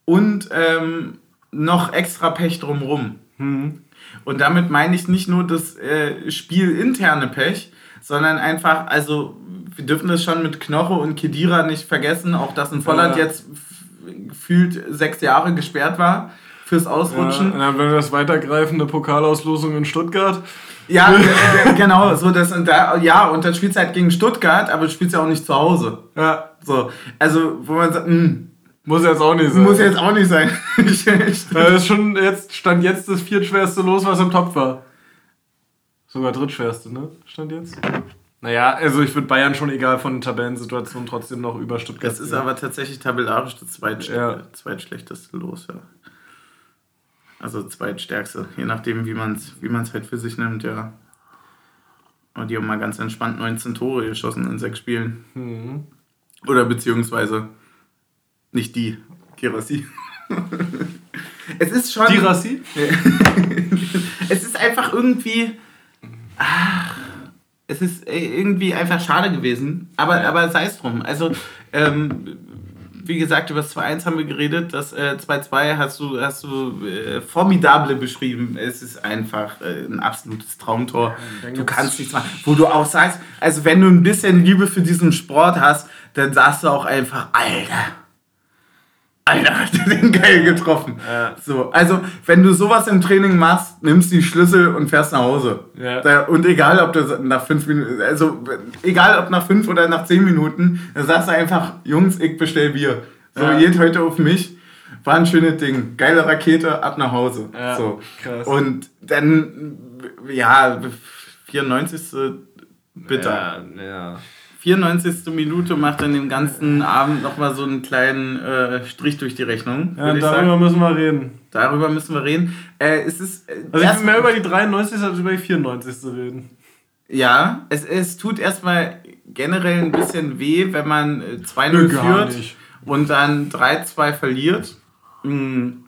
und ähm, noch extra Pech drumrum. Mhm. Und damit meine ich nicht nur das äh, spielinterne Pech, sondern einfach, also wir dürfen das schon mit Knoche und Kedira nicht vergessen, auch dass in Volland ja. jetzt gefühlt sechs Jahre gesperrt war fürs Ausrutschen. Ja, und dann wenn wir das weitergreifende Pokalauslosung in Stuttgart. Ja, genau, so das und da, ja, und dann spielst du halt gegen Stuttgart, aber du spielst ja auch nicht zu Hause. Ja. So, also, wo man sagt, mh, hm, muss jetzt auch nicht sein. Muss jetzt auch nicht sein. das ist schon jetzt, stand jetzt das viertschwerste Los, was im Topf war. Sogar drittschwerste, ne? Stand jetzt? Naja, also ich würde Bayern schon egal von Tabellensituation trotzdem noch über Stuttgart. Das ist aber tatsächlich tabellarisch das zweitschle ja. zweitschlechteste Los, ja. Also zweitstärkste, je nachdem, wie man es wie man's halt für sich nimmt, ja. Und die haben mal ganz entspannt 19 Tore geschossen in sechs Spielen. Mhm. Oder beziehungsweise nicht die, Kirasi. es ist schon. Kirasi? es ist einfach irgendwie. Ach, es ist irgendwie einfach schade gewesen. Aber, aber sei es drum. Also, ähm, wie gesagt, über das 2-1 haben wir geredet. Das äh, 2-2 hast du, hast du äh, formidable beschrieben. Es ist einfach äh, ein absolutes Traumtor. Du kannst nichts machen. Wo du auch sagst, also wenn du ein bisschen Liebe für diesen Sport hast, dann sagst du auch einfach, Alter Alter, hat der den geil getroffen. Ja. So, also, wenn du sowas im Training machst, nimmst du die Schlüssel und fährst nach Hause. Ja. Da, und egal, ob du nach fünf Minuten, also, egal ob nach fünf oder nach zehn Minuten, dann sagst du einfach, Jungs, ich bestell Bier. So, ja. geht heute auf mich. War ein schönes Ding. Geile Rakete, ab nach Hause. Ja, so. Krass. Und dann, ja, 94. Bitter. Ja, ja. 94. Minute macht dann den ganzen Abend nochmal so einen kleinen äh, Strich durch die Rechnung. Ja, darüber sagen. müssen wir reden. Darüber müssen wir reden. Äh, es ist, äh, also ich will mehr über die 93. als über die 94. reden. Ja, es, es tut erstmal generell ein bisschen weh, wenn man 2-0 äh, führt nicht. und dann 3-2 verliert. Mhm.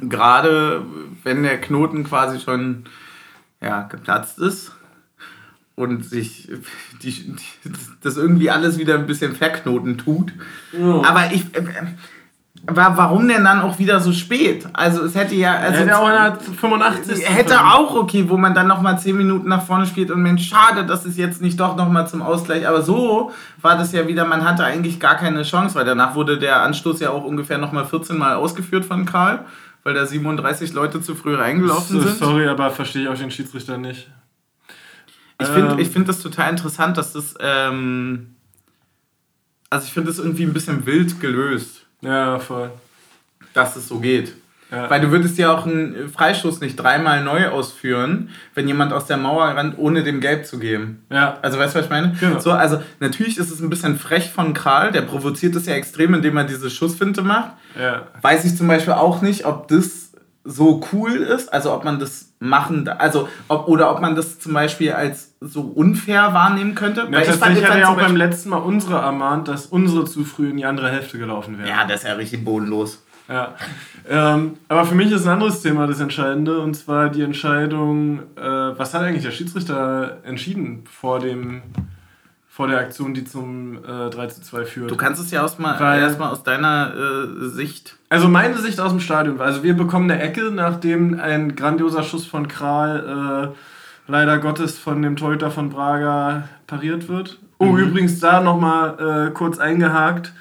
Gerade wenn der Knoten quasi schon ja, geplatzt ist und sich die, die, das irgendwie alles wieder ein bisschen verknoten tut. Ja. Aber ich. Äh, warum denn dann auch wieder so spät? Also es hätte ja... Also hätte auch in der 85. Hätte auch okay, wo man dann nochmal 10 Minuten nach vorne spielt und Mensch, schade, dass es jetzt nicht doch nochmal zum Ausgleich. Aber so war das ja wieder, man hatte eigentlich gar keine Chance, weil danach wurde der Anstoß ja auch ungefähr nochmal 14 Mal ausgeführt von Karl, weil da 37 Leute zu früh reingelaufen sind. Sorry, aber verstehe ich auch den Schiedsrichter nicht. Ich finde ähm, find das total interessant, dass das. Ähm, also, ich finde das irgendwie ein bisschen wild gelöst. Ja, voll. Dass es so geht. Ja. Weil du würdest ja auch einen Freistoß nicht dreimal neu ausführen, wenn jemand aus der Mauer rennt, ohne dem Gelb zu geben. Ja. Also weißt du, was ich meine? Genau. So, also natürlich ist es ein bisschen frech von Karl, der provoziert es ja extrem, indem er diese Schussfinte macht. Ja. Weiß ich zum Beispiel auch nicht, ob das so cool ist, also ob man das machen, also ob, oder ob man das zum Beispiel als so unfair wahrnehmen könnte. Ja, Weil ich fand ja auch beim letzten Mal unsere ermahnt, dass unsere zu früh in die andere Hälfte gelaufen wäre. Ja, das ist ja richtig bodenlos. Ja. Ähm, aber für mich ist ein anderes Thema das Entscheidende, und zwar die Entscheidung, äh, was hat eigentlich der Schiedsrichter entschieden vor dem vor der Aktion, die zum äh, 3 zu 2 führt. Du kannst es ja erstmal aus deiner äh, Sicht. Also meine Sicht aus dem Stadion. Also wir bekommen eine Ecke, nachdem ein grandioser Schuss von Kral äh, leider Gottes von dem Torhüter von Braga pariert wird. Oh, mhm. übrigens da nochmal äh, kurz eingehakt.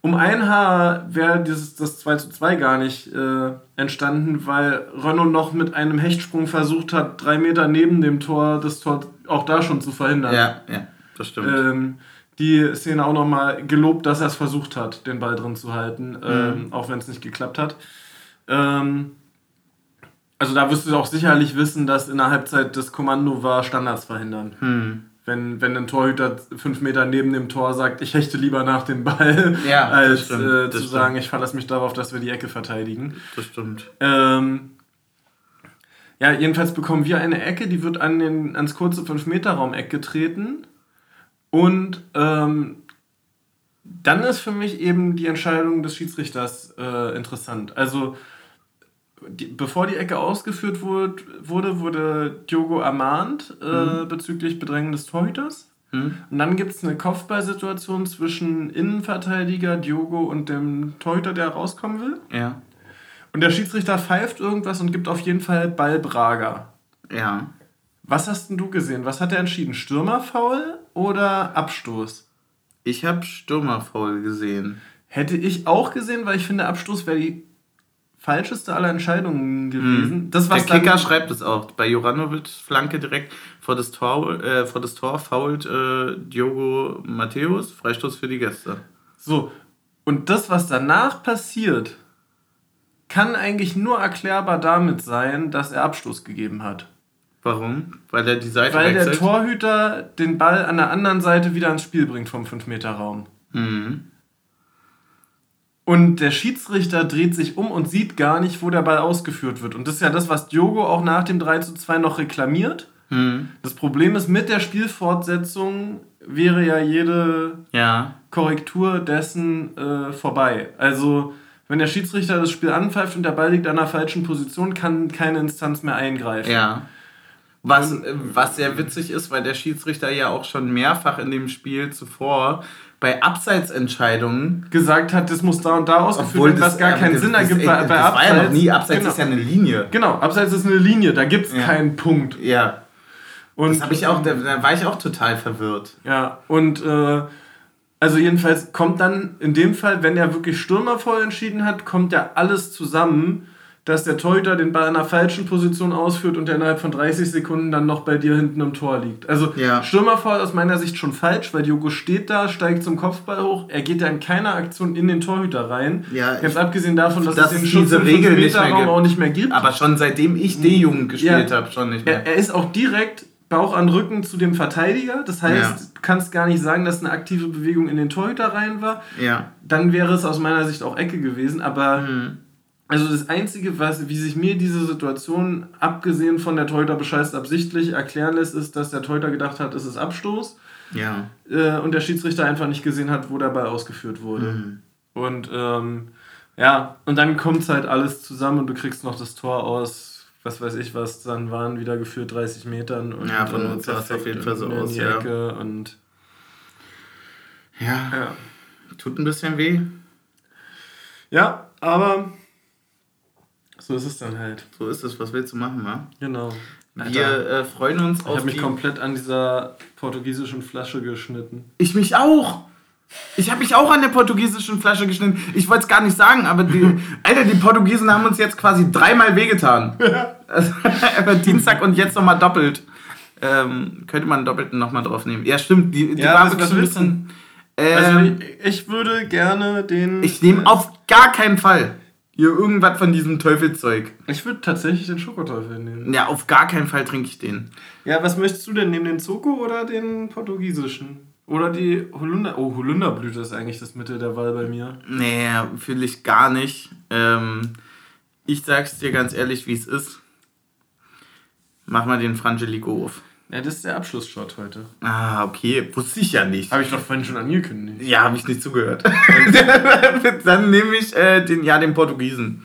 Um ein Haar wäre dieses, das 2 zu 2 gar nicht äh, entstanden, weil Renault noch mit einem Hechtsprung versucht hat, drei Meter neben dem Tor das Tor auch da schon zu verhindern. Ja, ja, das stimmt. Ähm, die Szene auch nochmal gelobt, dass er es versucht hat, den Ball drin zu halten, mhm. ähm, auch wenn es nicht geklappt hat. Ähm, also da wirst du auch sicherlich wissen, dass in der Halbzeit das Kommando war, Standards verhindern. Mhm wenn, wenn ein Torhüter fünf Meter neben dem Tor sagt, ich hechte lieber nach dem Ball, ja, als stimmt, äh, zu stimmt. sagen, ich verlasse mich darauf, dass wir die Ecke verteidigen. Das stimmt. Ähm, ja, jedenfalls bekommen wir eine Ecke, die wird an den, ans kurze 5-Meter-Raum-Eck getreten. Und ähm, dann ist für mich eben die Entscheidung des Schiedsrichters äh, interessant. Also die, bevor die Ecke ausgeführt wurde, wurde, wurde Diogo ermahnt äh, mhm. bezüglich Bedrängen des Torhüters. Mhm. Und dann gibt es eine Kopfballsituation zwischen Innenverteidiger Diogo und dem Torhüter, der rauskommen will. Ja. Und der Schiedsrichter pfeift irgendwas und gibt auf jeden Fall Ball Braga. Ja. Was hast denn du gesehen? Was hat er entschieden? Stürmerfaul oder Abstoß? Ich habe Stürmerfaul gesehen. Hätte ich auch gesehen, weil ich finde, Abstoß wäre die falscheste aller Entscheidungen gewesen. Mhm. Das, was Der Kicker schreibt es auch. Bei Joranovic Flanke direkt vor das Tor, äh, vor das Tor fault äh, Diogo Matthäus, Freistoß für die Gäste. So, und das, was danach passiert, kann eigentlich nur erklärbar damit sein, dass er Abstoß gegeben hat. Warum? Weil er die Seite Weil wechselt? der Torhüter den Ball an der anderen Seite wieder ins Spiel bringt vom 5-Meter-Raum. Mhm. Und der Schiedsrichter dreht sich um und sieht gar nicht, wo der Ball ausgeführt wird. Und das ist ja das, was Diogo auch nach dem 3 zu 2 noch reklamiert. Mhm. Das Problem ist, mit der Spielfortsetzung wäre ja jede ja. Korrektur dessen äh, vorbei. Also, wenn der Schiedsrichter das Spiel anpfeift und der Ball liegt an der falschen Position, kann keine Instanz mehr eingreifen. Ja. Was, was sehr witzig ist, weil der Schiedsrichter ja auch schon mehrfach in dem Spiel zuvor bei Abseitsentscheidungen gesagt hat, das muss da und da ausgeführt werden, was gar keinen Sinn ergibt. Bei, bei Abseits, war ja noch nie, Abseits genau. ist ja eine Linie. Genau, Abseits ist eine Linie, da gibt es ja. keinen Punkt. Ja. Und, das habe ich auch, da, da, war ich auch total verwirrt. Ja, und äh, also jedenfalls kommt dann in dem Fall, wenn er wirklich Stürmer voll entschieden hat, kommt ja alles zusammen dass der Torhüter den Ball in einer falschen Position ausführt und der innerhalb von 30 Sekunden dann noch bei dir hinten im Tor liegt. Also ja. Stürmerfall aus meiner Sicht schon falsch, weil Diogo steht da, steigt zum Kopfball hoch, er geht da in keiner Aktion in den Torhüter rein. Ja, Jetzt abgesehen davon, dass das es den Schutz im Regel nicht mehr gibt. auch nicht mehr gibt. Aber schon seitdem ich D-Jugend gespielt ja. habe, schon nicht mehr. Er, er ist auch direkt Bauch an Rücken zu dem Verteidiger. Das heißt, ja. du kannst gar nicht sagen, dass eine aktive Bewegung in den Torhüter rein war. Ja. Dann wäre es aus meiner Sicht auch Ecke gewesen. Aber mhm. Also das Einzige, was, wie sich mir diese Situation, abgesehen von der Teuter bescheißt absichtlich, erklären lässt, ist, dass der Teuter gedacht hat, es ist Abstoß. Ja. Äh, und der Schiedsrichter einfach nicht gesehen hat, wo der Ball ausgeführt wurde. Mhm. Und ähm, ja, und dann kommt halt alles zusammen und du kriegst noch das Tor aus, was weiß ich was, dann waren wieder geführt 30 Metern. Und, ja, von uns sah es auf jeden Fall so aus, ja. Ecke und ja. ja. Tut ein bisschen weh. Ja, aber so ist es dann halt. So ist es, was willst du machen, wa? Genau. Alter, Wir äh, freuen uns ich auf. Ich habe mich komplett an dieser portugiesischen Flasche geschnitten. Ich mich auch! Ich habe mich auch an der portugiesischen Flasche geschnitten. Ich wollte es gar nicht sagen, aber die, Alter, die Portugiesen haben uns jetzt quasi dreimal wehgetan. also, Dienstag und jetzt nochmal doppelt. Ähm, könnte man einen doppelten nochmal drauf nehmen. Ja, stimmt. Die, die ja, war wirklich ein bisschen. Ähm, also ich, ich, würde gerne den. Ich nehme auf gar keinen Fall. Hier irgendwas von diesem Teufelzeug. Ich würde tatsächlich den Schokoteufel nehmen. Ja, auf gar keinen Fall trinke ich den. Ja, was möchtest du denn? Nehmen den Zoko oder den portugiesischen? Oder die Holunder... Oh, Holunderblüte ist eigentlich das Mittel der Wahl bei mir. Nee, fühle ich gar nicht. Ähm, ich sag's dir ganz ehrlich, wie es ist. Mach mal den Frangelico auf. Ja, das ist der Abschlussshot heute. Ah, okay. Wusste ich ja nicht. Habe ich doch vorhin schon angekündigt. Ja, habe ich nicht zugehört. Dann nehme ich äh, den, ja, den Portugiesen.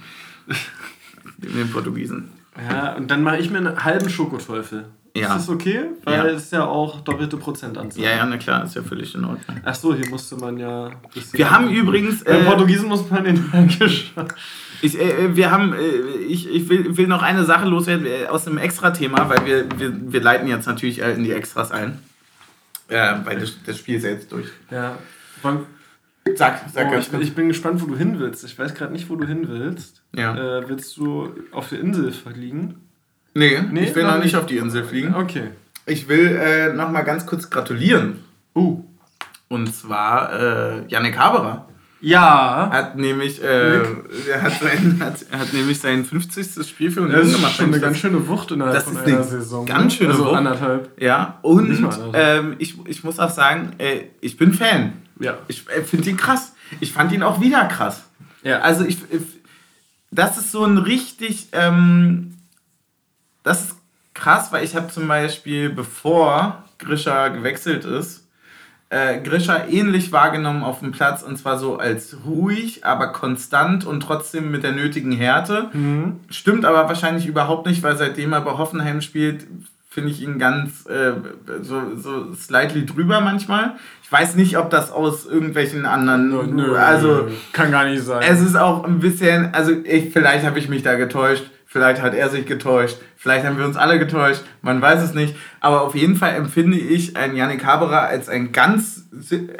den Portugiesen. Ja, und dann mache ich mir einen halben Schokoteufel. Ja. Ist das okay? Weil ja. es ist ja auch doppelte Prozentanzahl. Ja, ja, na klar, ist ja völlig in Ordnung. Ach so, hier musste man ja. Wir haben übrigens. Äh, Portugiesen muss man den ich, äh, wir haben, äh, ich, ich will, will noch eine Sache loswerden äh, aus einem Extra-Thema, weil wir, wir, wir leiten jetzt natürlich äh, in die Extras ein. Ja, weil das, das Spiel ist ja jetzt durch. Ja. Sag, sag oh, ich, ich, bin gespannt, wo du hin willst. Ich weiß gerade nicht, wo du hin willst. Ja. Äh, willst du auf der Insel verliegen? Nee, nee ich will noch nicht auf die Insel fliegen. Okay. Ich will äh, noch mal ganz kurz gratulieren. Uh. Und zwar äh, Yannick Haberer. Ja. Hat nämlich, äh, er hat, sein, hat, hat nämlich sein 50. Spiel für Union gemacht. Das ist schon eine ganz schöne Wucht innerhalb das von einer Saison. Ganz ne? schöne also Wucht. anderthalb. Ja, und ähm, ich, ich muss auch sagen, äh, ich bin Fan. Ja. Ich äh, finde ihn krass. Ich fand ihn auch wieder krass. Ja. Also ich, ich das ist so ein richtig, ähm, das ist krass, weil ich habe zum Beispiel, bevor Grisha gewechselt ist, äh, Grisha ähnlich wahrgenommen auf dem Platz und zwar so als ruhig, aber konstant und trotzdem mit der nötigen Härte. Mhm. Stimmt aber wahrscheinlich überhaupt nicht, weil seitdem er bei Hoffenheim spielt, finde ich ihn ganz äh, so, so slightly drüber manchmal. Ich weiß nicht, ob das aus irgendwelchen anderen. Nö, nö, also kann gar nicht sein. Es ist auch ein bisschen, also ich, vielleicht habe ich mich da getäuscht. Vielleicht hat er sich getäuscht. Vielleicht haben wir uns alle getäuscht. Man weiß es nicht. Aber auf jeden Fall empfinde ich einen Yannick Haberer als einen ganz,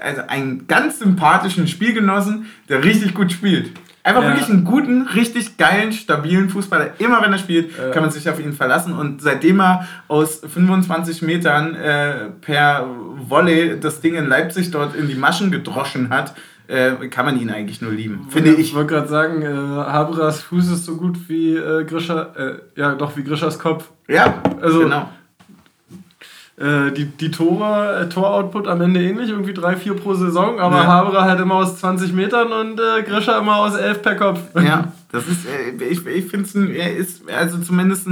also einen ganz sympathischen Spielgenossen, der richtig gut spielt. Einfach ja. wirklich einen guten, richtig geilen, stabilen Fußballer. Immer wenn er spielt, ja. kann man sich auf ihn verlassen. Und seitdem er aus 25 Metern äh, per Volley das Ding in Leipzig dort in die Maschen gedroschen hat, äh, kann man ihn eigentlich nur lieben. Finde ich. Ich wollte gerade sagen, äh, Haberers Fuß ist so gut wie äh, Grisha, äh, ja doch wie Grischers Kopf. Ja, also genau. Äh, die, die Tore, äh, Tor-Output am Ende ähnlich, irgendwie 3, 4 pro Saison, aber ja. Haberer halt immer aus 20 Metern und äh, Grisha immer aus 11 per Kopf. Ja, das ist, äh, ich, ich finde es, er ist also zumindest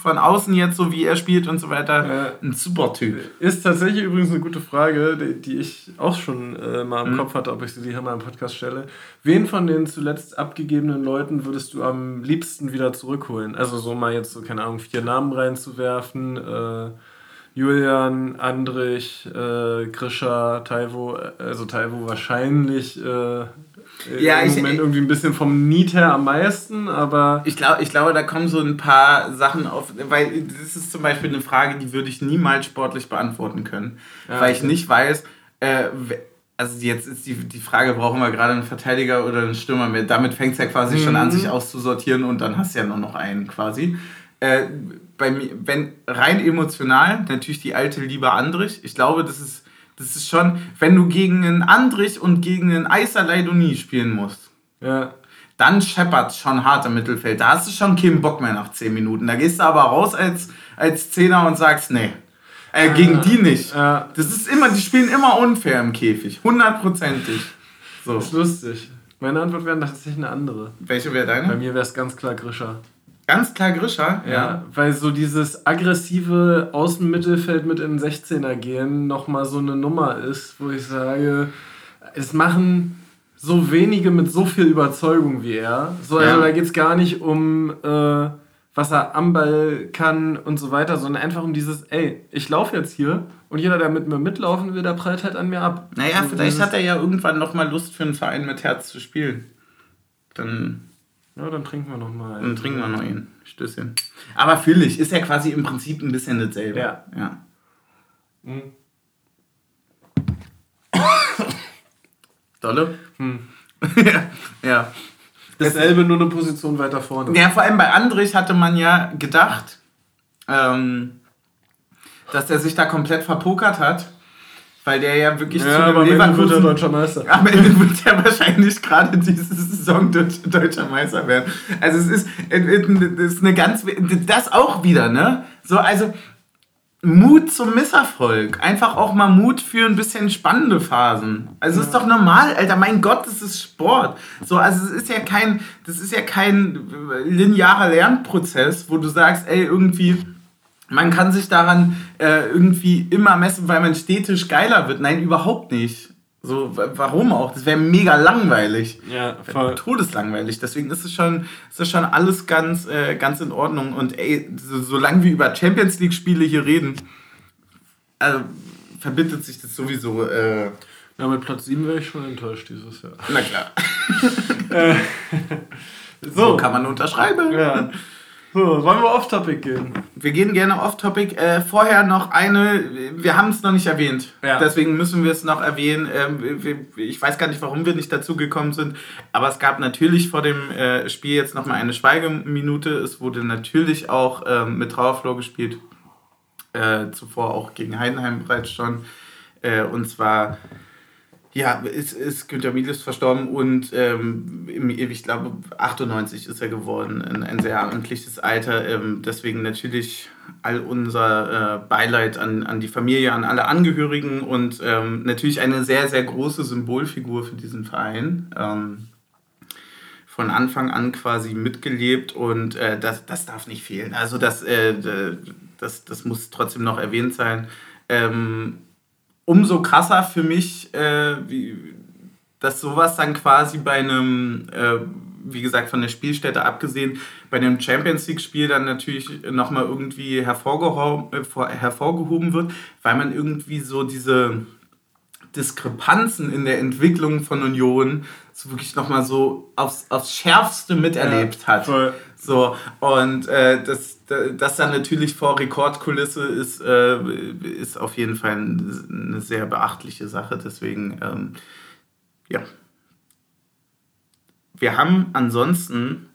von außen jetzt, so wie er spielt und so weiter, ja. ein super Typ. Ist tatsächlich übrigens eine gute Frage, die, die ich auch schon äh, mal im mhm. Kopf hatte, ob ich sie hier mal im Podcast stelle. Wen von den zuletzt abgegebenen Leuten würdest du am liebsten wieder zurückholen? Also so mal jetzt so, keine Ahnung, vier Namen reinzuwerfen, äh, Julian, Andrich, äh, Grisha, Taivo, also Taivo wahrscheinlich äh, ja, im ich, Moment irgendwie ein bisschen vom Need her am meisten, aber. Ich glaube, ich glaube, da kommen so ein paar Sachen auf, weil das ist zum Beispiel eine Frage, die würde ich niemals sportlich beantworten können. Ja, weil ich nicht weiß, äh, also jetzt ist die, die Frage, brauchen wir gerade einen Verteidiger oder einen Stürmer mehr? Damit fängt es ja quasi mhm. schon an, mhm. sich auszusortieren und dann hast du ja nur noch einen quasi. Äh, bei mir, wenn rein emotional, natürlich die alte Liebe Andrich. Ich glaube, das ist, das ist schon, wenn du gegen einen Andrich und gegen einen Eiser Leidonie spielen musst. Ja. Dann scheppert schon hart im Mittelfeld. Da hast du schon keinen Bock mehr nach 10 Minuten. Da gehst du aber raus als, als Zehner und sagst, nee. Äh, gegen äh, die nicht. Äh, das ist immer, die spielen immer unfair im Käfig. Hundertprozentig. So. Das ist lustig. Meine Antwort wäre tatsächlich eine andere. Welche wäre deine? Bei mir wäre es ganz klar Grischer. Ganz klar Grischer, ja. ja. Weil so dieses aggressive Außenmittelfeld mit in den 16er gehen nochmal so eine Nummer ist, wo ich sage, es machen so wenige mit so viel Überzeugung wie er. So, also ja. da geht es gar nicht um, äh, was er am Ball kann und so weiter, sondern einfach um dieses, ey, ich laufe jetzt hier und jeder, der mit mir mitlaufen will, der prallt halt an mir ab. Naja, so vielleicht hat er ja irgendwann nochmal Lust für einen Verein mit Herz zu spielen. Dann ja, dann trinken wir noch mal. Dann trinken wir noch einen. Stößchen. Aber fühle ich, ist ja quasi im Prinzip ein bisschen dasselbe. Ja. ja. Mhm. Dolle? Hm. ja. Dasselbe, nur eine Position weiter vorne. Ja, vor allem bei Andrich hatte man ja gedacht, ähm, dass er sich da komplett verpokert hat. Weil der ja wirklich Ja, zu aber Leverkusen... wird er deutscher Meister. Am Ende wird er wahrscheinlich gerade diese Saison deutsch- deutscher Meister werden. Also es ist, es ist eine ganz... Das auch wieder, ne? So, also... Mut zum Misserfolg. Einfach auch mal Mut für ein bisschen spannende Phasen. Also es ist doch normal, Alter. Mein Gott, das ist Sport. So, also es ist ja kein, das ist ja kein linearer Lernprozess, wo du sagst, ey, irgendwie, man kann sich daran äh, irgendwie immer messen, weil man stetisch geiler wird. Nein, überhaupt nicht. So, wa- warum auch? Das wäre mega langweilig. Ja, voll. Todeslangweilig. Deswegen ist es schon, ist es schon alles ganz, äh, ganz in Ordnung. Und ey, so, solange wir über Champions League-Spiele hier reden, also, verbindet sich das sowieso. Äh, Ja, mit Platz 7 wäre ich schon enttäuscht dieses Jahr. na klar. So, So kann man unterschreiben. ja. So, wollen wir off-topic gehen? Wir gehen gerne off-topic. Äh, vorher noch eine, wir haben es noch nicht erwähnt. Ja. Deswegen müssen wir es noch erwähnen. Ähm, ich weiß gar nicht, warum wir nicht dazu gekommen sind. Aber es gab natürlich vor dem äh, Spiel jetzt nochmal eine Schweigeminute. Es wurde natürlich auch ähm, mit Trauerflow gespielt. Äh, zuvor auch gegen Heidenheim bereits schon. Äh, und zwar ja, ist, ist Günter Miles verstorben und ähm, ich glaube 98 ist er geworden, ein, ein sehr amtliches Alter. Ähm, deswegen natürlich all unser äh, Beileid an, an die Familie, an alle Angehörigen und ähm, natürlich eine sehr, sehr große Symbolfigur für diesen Verein. Ähm, von Anfang an quasi mitgelebt und äh, das, das darf nicht fehlen. Also das, äh, das, das muss trotzdem noch erwähnt sein. Ähm, umso krasser für mich, äh, wie, dass sowas dann quasi bei einem, äh, wie gesagt, von der Spielstätte abgesehen, bei einem Champions League-Spiel dann natürlich nochmal irgendwie hervorgehoben, äh, vor- hervorgehoben wird, weil man irgendwie so diese Diskrepanzen in der Entwicklung von Union so wirklich nochmal so aufs, aufs Schärfste miterlebt hat. voll. So, und äh, das, das dann natürlich vor Rekordkulisse ist, äh, ist auf jeden Fall eine sehr beachtliche Sache. Deswegen, ähm, ja. Wir haben ansonsten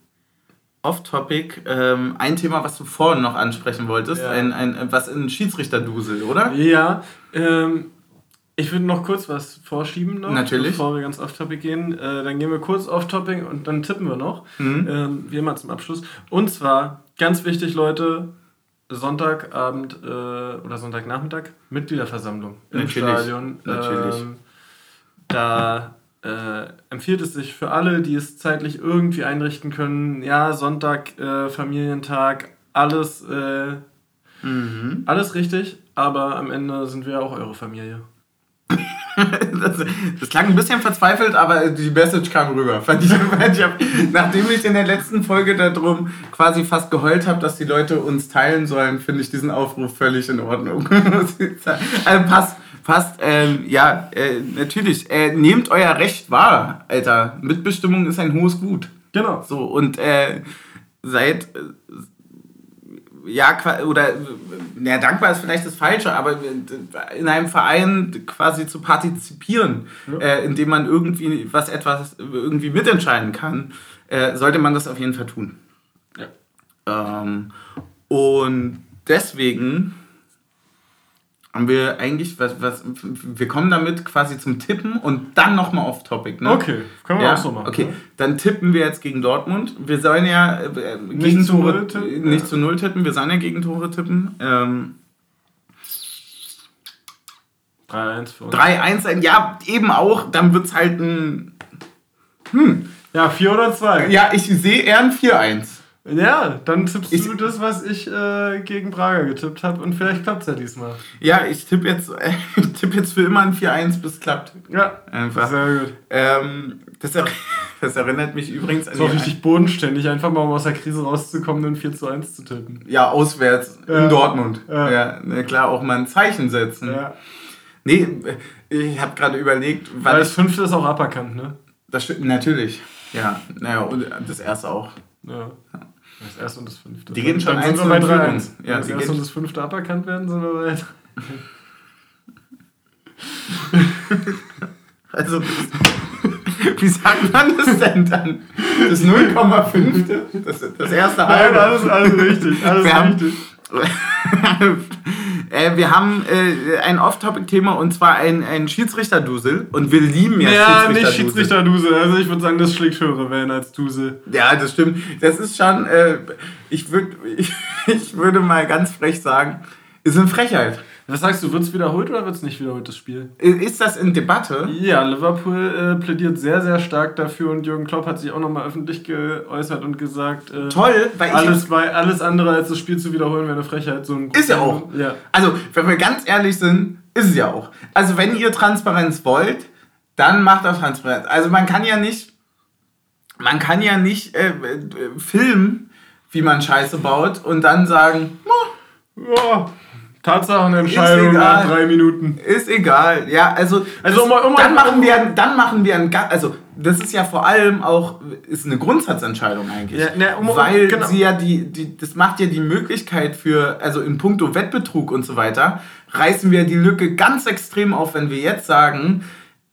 off-topic ähm, ein Thema, was du vorhin noch ansprechen wolltest, Ja. ein, ein, was in Schiedsrichterdusel, oder? Ja, ähm, ich würde noch kurz was vorschieben, noch, Natürlich. bevor wir ganz off-topic gehen. Äh, dann gehen wir kurz off-topic und dann tippen wir noch, Mhm. ähm, wie immer zum Abschluss. Und zwar, ganz wichtig, Leute, Sonntagabend äh, oder Sonntagnachmittag, Mitgliederversammlung im Natürlich, Stadion. natürlich. Ähm, da äh, empfiehlt es sich für alle, die es zeitlich irgendwie einrichten können, ja, Sonntag, äh, Familientag, alles, äh, Mhm. alles richtig, aber am Ende sind wir ja auch eure Familie. Das, das klang ein bisschen verzweifelt, aber die Message kam rüber. Fand ich, ich, nachdem ich in der letzten Folge darum quasi fast geheult habe, dass die Leute uns teilen sollen, finde ich diesen Aufruf völlig in Ordnung. also passt, passt, ähm, ja, äh, natürlich. Äh, nehmt euer Recht wahr, Alter. Mitbestimmung ist ein hohes Gut. Genau. So, und äh, seid, ja, oder, ja, dankbar ist vielleicht das Falsche, aber in einem Verein quasi zu partizipieren, äh, indem man irgendwie was etwas irgendwie mitentscheiden kann, äh, sollte man das auf jeden Fall tun. Ja. Ähm, und deswegen haben wir eigentlich, was, was, wir kommen damit quasi zum Tippen und dann nochmal off Topic. Ne? Okay, können wir Ja, auch so machen. Okay, dann tippen wir jetzt gegen Dortmund. Wir sollen ja äh, Nicht Gegentore, zu null tippen, nicht ja. zu null tippen. Wir sollen ja Gegentore tippen. Ähm, 3-1 für uns. 3-1 sein, ja, eben auch. Dann wird es halt ein. Ja, 4 oder 2. Ja, ich sehe eher ein 4-1. Ja, dann tippst Ich- du das, was ich äh, gegen Braga getippt habe und vielleicht klappt es ja diesmal. Ja, ich tippe jetzt, ich tipp jetzt für immer ein 4-1, bis es klappt. Ja, Einfach. sehr gut. Ähm, das, er, das erinnert mich übrigens an die- richtig bodenständig, einfach mal um aus der Krise rauszukommen und 4 zu 1 zu tippen. Ja, auswärts Ja. in Dortmund. Ja. Ja. na klar, auch mal ein Zeichen setzen. Ja. Nee, ich habe gerade überlegt, Weil weil das fünfte ist auch aberkannt, ne? das stimmt, natürlich. Ja, naja, und das erste auch. Ja. Das erste und das fünfte. Die gehen schon in bei Führung. 3-1. Ja, Wenn das erste und das fünfte aberkannt werden, sind wir bei. Also, wie sagt man das denn dann? Das 0,5. Das, das erste Nein, halbe. alles, alles richtig. Alles wir, haben, richtig. Äh, wir haben äh, ein Off-Topic-Thema und zwar ein, ein Schiedsrichter-Dusel. Und wir lieben ja, ja Schiedsrichter-Dusel. nicht Schiedsrichter-Dusel. Also ich würde sagen, das schlägt höhere Wellen als Dusel. Ja, das stimmt. Das ist schon, äh, ich, würd, ich, ich würde mal ganz frech sagen, ist eine Frechheit. Was sagst du, wird es wiederholt oder wird es nicht wiederholt, das Spiel? Ist das in Debatte? Ja, Liverpool äh, plädiert sehr, sehr stark dafür und Jürgen Klopp hat sich auch nochmal öffentlich geäußert und gesagt, äh, Toll, weil alles, weil alles andere als das Spiel zu wiederholen wäre eine Frechheit. So ein ist ja auch. Ja. Also, wenn wir ganz ehrlich sind, ist es ja auch. Also, wenn ihr Transparenz wollt, dann macht auch Transparenz. Also, man kann ja nicht, man kann ja nicht äh, äh filmen, wie man Scheiße baut und dann sagen, oh, ja Tatsachenentscheidung nach drei Minuten. Ist egal. Ja, also, also um, um, dann, machen wir, dann machen wir ein, also das ist ja vor allem auch ist eine Grundsatzentscheidung eigentlich, ja, ne, um, weil genau. sie ja die, die, das macht ja die Möglichkeit für, also in puncto Wettbetrug und so weiter, reißen wir die Lücke ganz extrem auf, wenn wir jetzt sagen,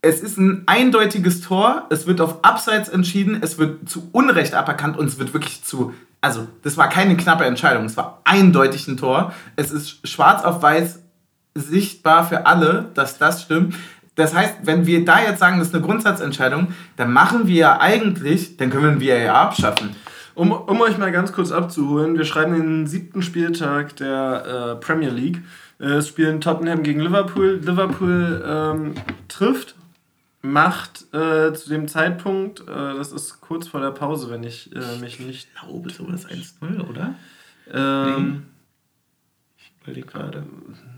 es ist ein eindeutiges Tor, es wird auf Abseits entschieden, es wird zu Unrecht aberkannt und es wird wirklich zu also das war keine knappe Entscheidung, es war eindeutig ein Tor. Es ist schwarz auf weiß sichtbar für alle, dass das stimmt. Das heißt, wenn wir da jetzt sagen, das ist eine Grundsatzentscheidung, dann machen wir ja eigentlich, dann können wir VAR abschaffen. Um, um euch mal ganz kurz abzuholen, wir schreiben den siebten Spieltag der äh, Premier League. Es spielen Tottenham gegen Liverpool. Liverpool ähm, trifft macht äh, zu dem Zeitpunkt, äh, das ist kurz vor der Pause, wenn ich äh, mich nicht. Ich glaube, so das 1-0, oder? Ähm, Ich überlege gerade.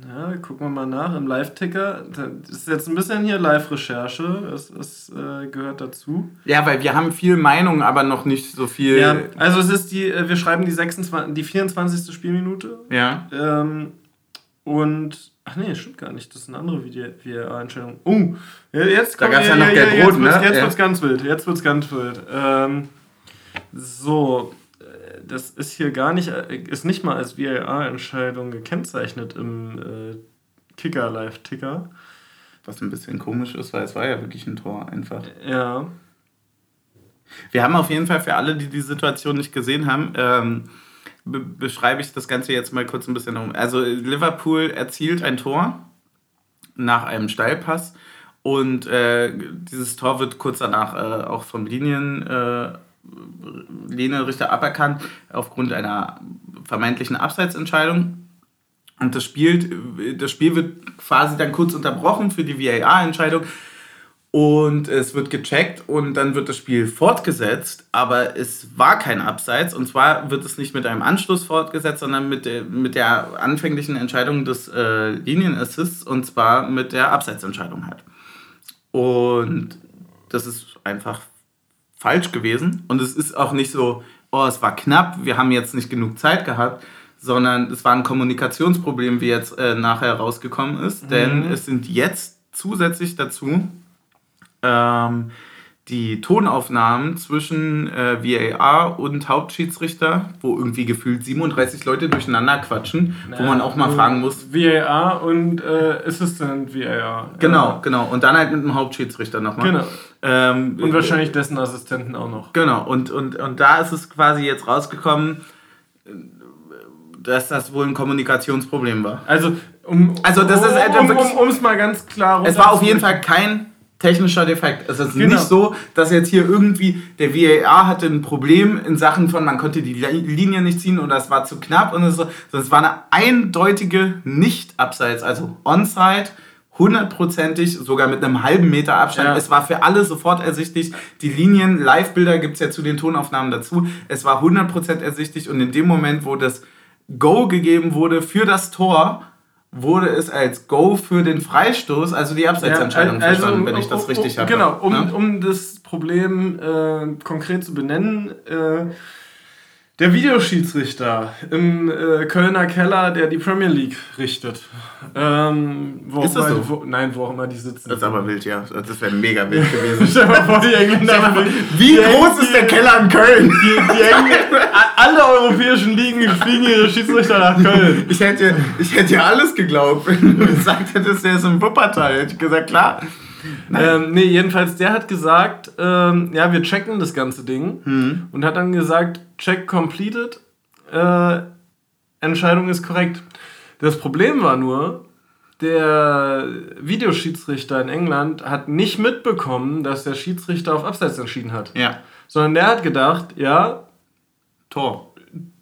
Ja, gucken wir mal nach im Live-Ticker. Das ist jetzt ein bisschen hier Live-Recherche. Es, es äh, gehört dazu. Ja, weil wir haben viel Meinung, aber noch nicht so viel. Ja, also es ist die, äh, wir schreiben die, 26, die 24. Spielminute. Ja. Ähm, und Ach nee, stimmt gar nicht. Das ist eine andere VR-Einstellung. Oh, jetzt kommt da gab's ja, noch ja, Gelb-Rot, ne? Jetzt wird's ganz wild. Jetzt wird's ganz wild. Ähm, so, äh, das ist hier gar nicht, äh, ist nicht mal als VR-Entscheidung gekennzeichnet im äh, Kicker-Live-Ticker. Was ein bisschen komisch ist, weil es war ja wirklich ein Tor einfach. Ja. Wir haben auf jeden Fall für alle, die die Situation nicht gesehen haben, ähm, be beschreibe ich das Ganze jetzt mal kurz ein bisschen um. Also Liverpool erzielt ein Tor nach einem Steilpass und äh, dieses Tor wird kurz danach äh, auch vom Linien, äh, Linienrichter aberkannt aufgrund einer vermeintlichen Abseitsentscheidung. Und das, spielt, das Spiel wird quasi dann kurz unterbrochen für die VAR-Entscheidung. Und es wird gecheckt und dann wird das Spiel fortgesetzt, aber es war kein Abseits. Und zwar wird es nicht mit einem Anschluss fortgesetzt, sondern mit der, mit der anfänglichen Entscheidung des äh, Linienassists und zwar mit der Abseitsentscheidung halt. Und das ist einfach falsch gewesen. Und es ist auch nicht so, oh, es war knapp, wir haben jetzt nicht genug Zeit gehabt, sondern es war ein Kommunikationsproblem, wie jetzt äh, nachher rausgekommen ist. Mhm. Denn es sind jetzt zusätzlich dazu ähm, die Tonaufnahmen zwischen äh, VAR und Hauptschiedsrichter, wo irgendwie gefühlt 37 Leute durcheinander quatschen, Na, wo man auch mal fragen muss. VAR und äh, Assistant VAR. Genau, ja. genau. Und dann halt mit dem Hauptschiedsrichter nochmal. Genau. Ähm, und wahrscheinlich dessen Assistenten auch noch. Genau. Und, und, und da ist es quasi jetzt rausgekommen, dass das wohl ein Kommunikationsproblem war. Also, um, also das ist um, um es mal ganz klar Es war auf jeden Fall kein technischer Defekt. Es ist genau. nicht so, dass jetzt hier irgendwie der VAR hatte ein Problem in Sachen von, man konnte die Linie nicht ziehen oder es war zu knapp und so. Es war eine eindeutige Nicht-Abseits, also Onside. Hundertprozentig, sogar mit einem halben Meter Abstand. Ja. Es war für alle sofort ersichtlich. Die Linien, Live-Bilder gibt es ja zu den Tonaufnahmen dazu. Es war 100% ersichtlich und in dem Moment, wo das Go gegeben wurde für das Tor, wurde es als Go für den Freistoß, also die Abseitsentscheidung ja, also, verstanden, wenn ich das richtig habe. Genau, um, ja? um das Problem äh, konkret zu benennen, äh, der Videoschiedsrichter im äh, Kölner Keller, der die Premier League richtet. Ähm, wo ist das so? Wo, nein, wo auch immer die sitzen. Das ist aber wild, ja. Das wäre mega wild gewesen. Stell mal vor, die Engländer. Mal, wie groß ist der Keller in Köln? Die, die Engländer, alle europäischen Ligen fliegen ihre Schiedsrichter nach Köln. Ich hätte, ich hätte ja alles geglaubt, wenn du gesagt hättest, der ist im Wuppertal. Hätte ich gesagt, klar. Ähm, nee, jedenfalls, der hat gesagt, ähm, ja, wir checken das ganze Ding. Hm. Und hat dann gesagt, check completed. Äh, Entscheidung ist korrekt. Das Problem war nur, der Videoschiedsrichter in England hat nicht mitbekommen, dass der Schiedsrichter auf Abseits entschieden hat. Ja. Sondern der hat gedacht, ja, Tor.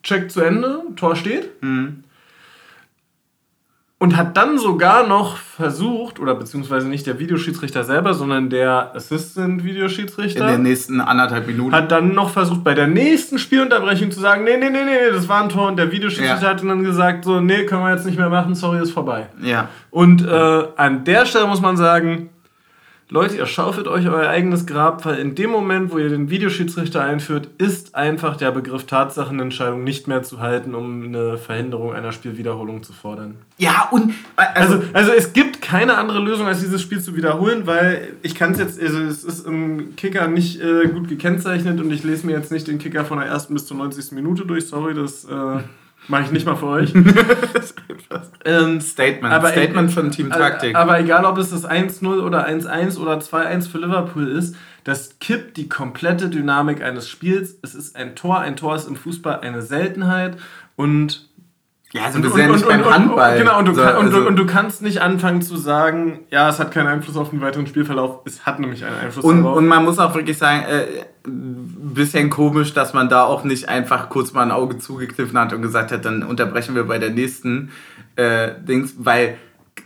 Check zu Ende, Tor steht. Mhm. Und hat dann sogar noch versucht, oder beziehungsweise nicht der Videoschiedsrichter selber, sondern der Assistant-Videoschiedsrichter. In den nächsten anderthalb Minuten. Hat dann noch versucht, bei der nächsten Spielunterbrechung zu sagen, nee, nee, nee, nee, das war ein Tor. Und der Videoschiedsrichter Ja. hat dann gesagt, so, nee, können wir jetzt nicht mehr machen, sorry, ist vorbei. ja. Und äh, an der Stelle muss man sagen, Leute, ihr schaufelt euch euer eigenes Grab, weil in dem Moment, wo ihr den Videoschiedsrichter einführt, ist einfach der Begriff Tatsachenentscheidung nicht mehr zu halten, um eine Verhinderung einer Spielwiederholung zu fordern. Ja, und äh, also, Also, also es gibt keine andere Lösung, als dieses Spiel zu wiederholen, weil ich kann es jetzt, also es ist im Kicker nicht äh, gut gekennzeichnet und ich lese mir jetzt nicht den Kicker von der ersten bis zur 90. Minute durch, sorry, das äh, mache ich nicht mal für euch. ähm, Statement. aber- Statement von Team Taktik. aber egal, ob es das 1-0 oder 1-1 oder 2-1 für Liverpool ist, das kippt die komplette Dynamik eines Spiels. Es ist ein Tor. Ein Tor ist im Fußball eine Seltenheit und ja, also wir sind ja nicht beim Handball. genau, und du, So, kann, und, also- und du kannst nicht anfangen zu sagen, ja, es hat keinen Einfluss auf den weiteren Spielverlauf. Es hat nämlich einen Einfluss Und, darauf. und man muss auch wirklich sagen, äh, ein bisschen komisch, dass man da auch nicht einfach kurz mal ein Auge zugekniffen hat und gesagt hat, dann unterbrechen wir bei der nächsten äh, Dings, weil,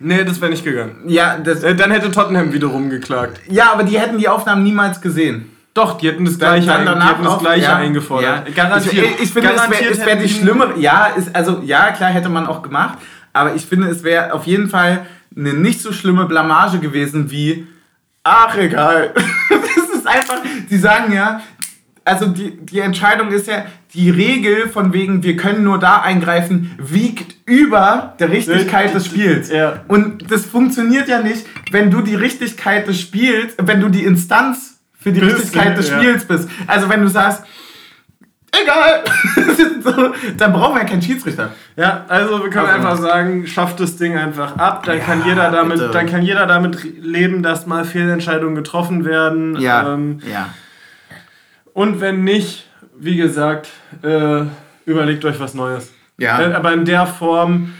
nee, das wäre nicht gegangen. ja, das, Äh, Dann hätte Tottenham wiederum geklagt. ja, aber die hätten die Aufnahmen niemals gesehen. Doch, die hätten das Dann- gleiche, dann ein, die hätten das gleiche ja, eingefordert. ja. Garantiert. Ich, ich finde, es wäre Garantiert es wär die schlimmere, ja, ist, also, ja, klar hätte man auch gemacht, aber ich finde, es wäre auf jeden Fall eine nicht so schlimme Blamage gewesen wie, ach, egal. das ist einfach, die sagen ja, also die, die Entscheidung ist ja, die Regel von wegen, wir können nur da eingreifen, wiegt über der Richtigkeit des Spiels. Ja. Und das funktioniert ja nicht, wenn du die Richtigkeit des Spiels, wenn du die Instanz für die Bist, Richtigkeit des ja. Spiels bist. Also wenn du sagst, egal, so, dann brauchen wir ja keinen Schiedsrichter. Ja, also wir können Also- einfach sagen, schafft das Ding einfach ab, dann Ja, kann jeder damit, bitte. dann kann jeder damit leben, dass mal Fehlentscheidungen getroffen werden. Ähm, ja. und wenn nicht, wie gesagt, äh, überlegt euch was Neues. Ja. Äh, aber in der Form,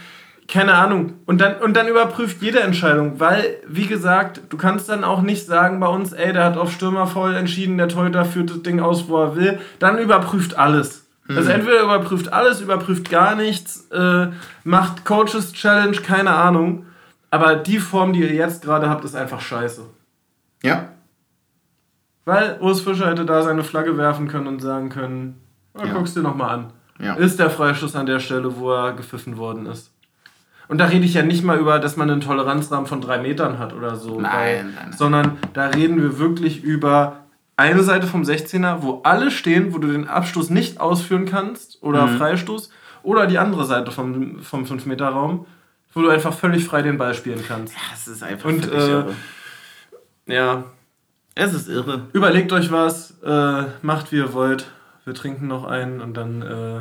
keine Ahnung. Und dann, und dann überprüft jede Entscheidung, weil, wie gesagt, du kannst dann auch nicht sagen bei uns, ey, der hat auf Stürmer voll entschieden, der Torhüter führt das Ding aus, wo er will. Dann überprüft alles. Also entweder überprüft alles, überprüft gar nichts, äh, macht Coaches Challenge, keine Ahnung. Aber die Form, die ihr jetzt gerade habt, ist einfach scheiße. Ja. Weil Urs Fischer hätte da seine Flagge werfen können und sagen können, na, Ja. guck's dir nochmal an. Ja. Ist der Freistoß an der Stelle, wo er gepfiffen worden ist. Und da rede ich ja nicht mal über, dass man einen Toleranzrahmen von drei Metern hat oder so. Nein, weil, nein, nein. Sondern da reden wir wirklich über eine Seite vom 16er, wo alle stehen, wo du den Abstoß nicht ausführen kannst oder Mhm. Freistoß. Oder die andere Seite vom, vom 5-Meter-Raum, wo du einfach völlig frei den Ball spielen kannst. Das ist einfach Und, völlig äh, irre. Ja, Es ist irre. Überlegt euch was, äh, macht wie ihr wollt. Wir trinken noch einen und dann äh,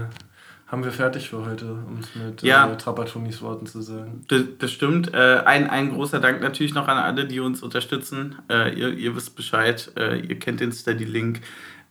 haben wir fertig für heute, um es mit Ja. äh, Trapatonis Worten zu sagen. Das, das stimmt. Äh, ein, ein großer Dank natürlich noch an alle, die uns unterstützen. Äh, ihr, ihr wisst Bescheid. Äh, ihr kennt den Steady-Link.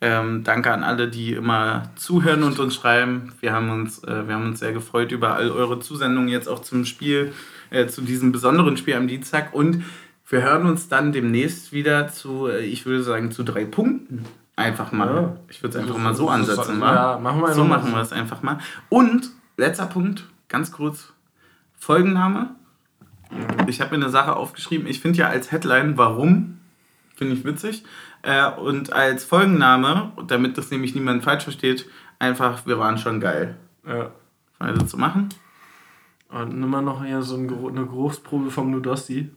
Ähm, danke an alle, die immer zuhören und uns schreiben. Wir haben uns, äh, wir haben uns sehr gefreut über all eure Zusendungen jetzt auch zum Spiel, äh, zu diesem besonderen Spiel am Dienstag. Und wir hören uns dann demnächst wieder zu, äh, ich würde sagen, zu drei Punkten. Einfach mal. Ja. Ich würde es einfach mal so ansetzen. ja, wa? machen wir so machen wir es einfach mal. Und letzter Punkt, ganz kurz. Folgenname. Ich habe mir eine Sache aufgeschrieben. Ich finde ja als Headline, warum, finde ich witzig. Äh, und als Folgenname, damit das nämlich niemand falsch versteht, einfach, wir waren schon geil. Ja. Also zu machen. Und nimm mal noch hier so eine Geruchsprobe vom Nudossi.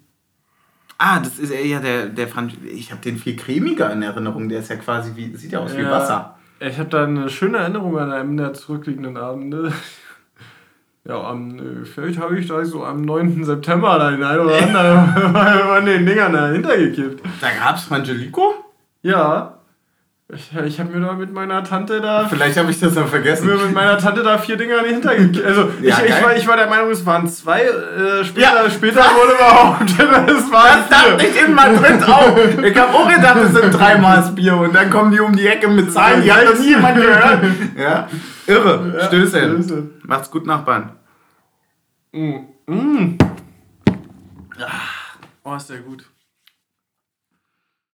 Ah, das ist ja der, der Franz. Ich habe den viel cremiger in Erinnerung. Der ist ja quasi wie, sieht ja aus wie Ja. Wasser. Ich habe da eine schöne Erinnerung an einem der zurückliegenden Abende. Ja, am, vielleicht habe ich da so am 9. September da den einen oder anderen von den Dingern dahinter gekippt. Da gab es Frangelico? Ja, Ich, ich habe mir da mit meiner Tante da. Vielleicht habe ich das noch vergessen. Mir mit meiner Tante da vier Dinger an die Hintergekriegt. Also Ja, ich, ich, war, ich war der Meinung, es waren zwei. Äh, später Ja. später wurde behauptet, es waren Das dachte ich in Madrid auch. Ich habe auch gedacht, es sind drei Maß Bier und dann kommen die um die Ecke mit Zahlen, die hat noch nie jemand gehört. Ja, irre. Stößchen. Stößchen. Macht's gut, Nachbarn. Mm. Mm. Oh, ist der gut.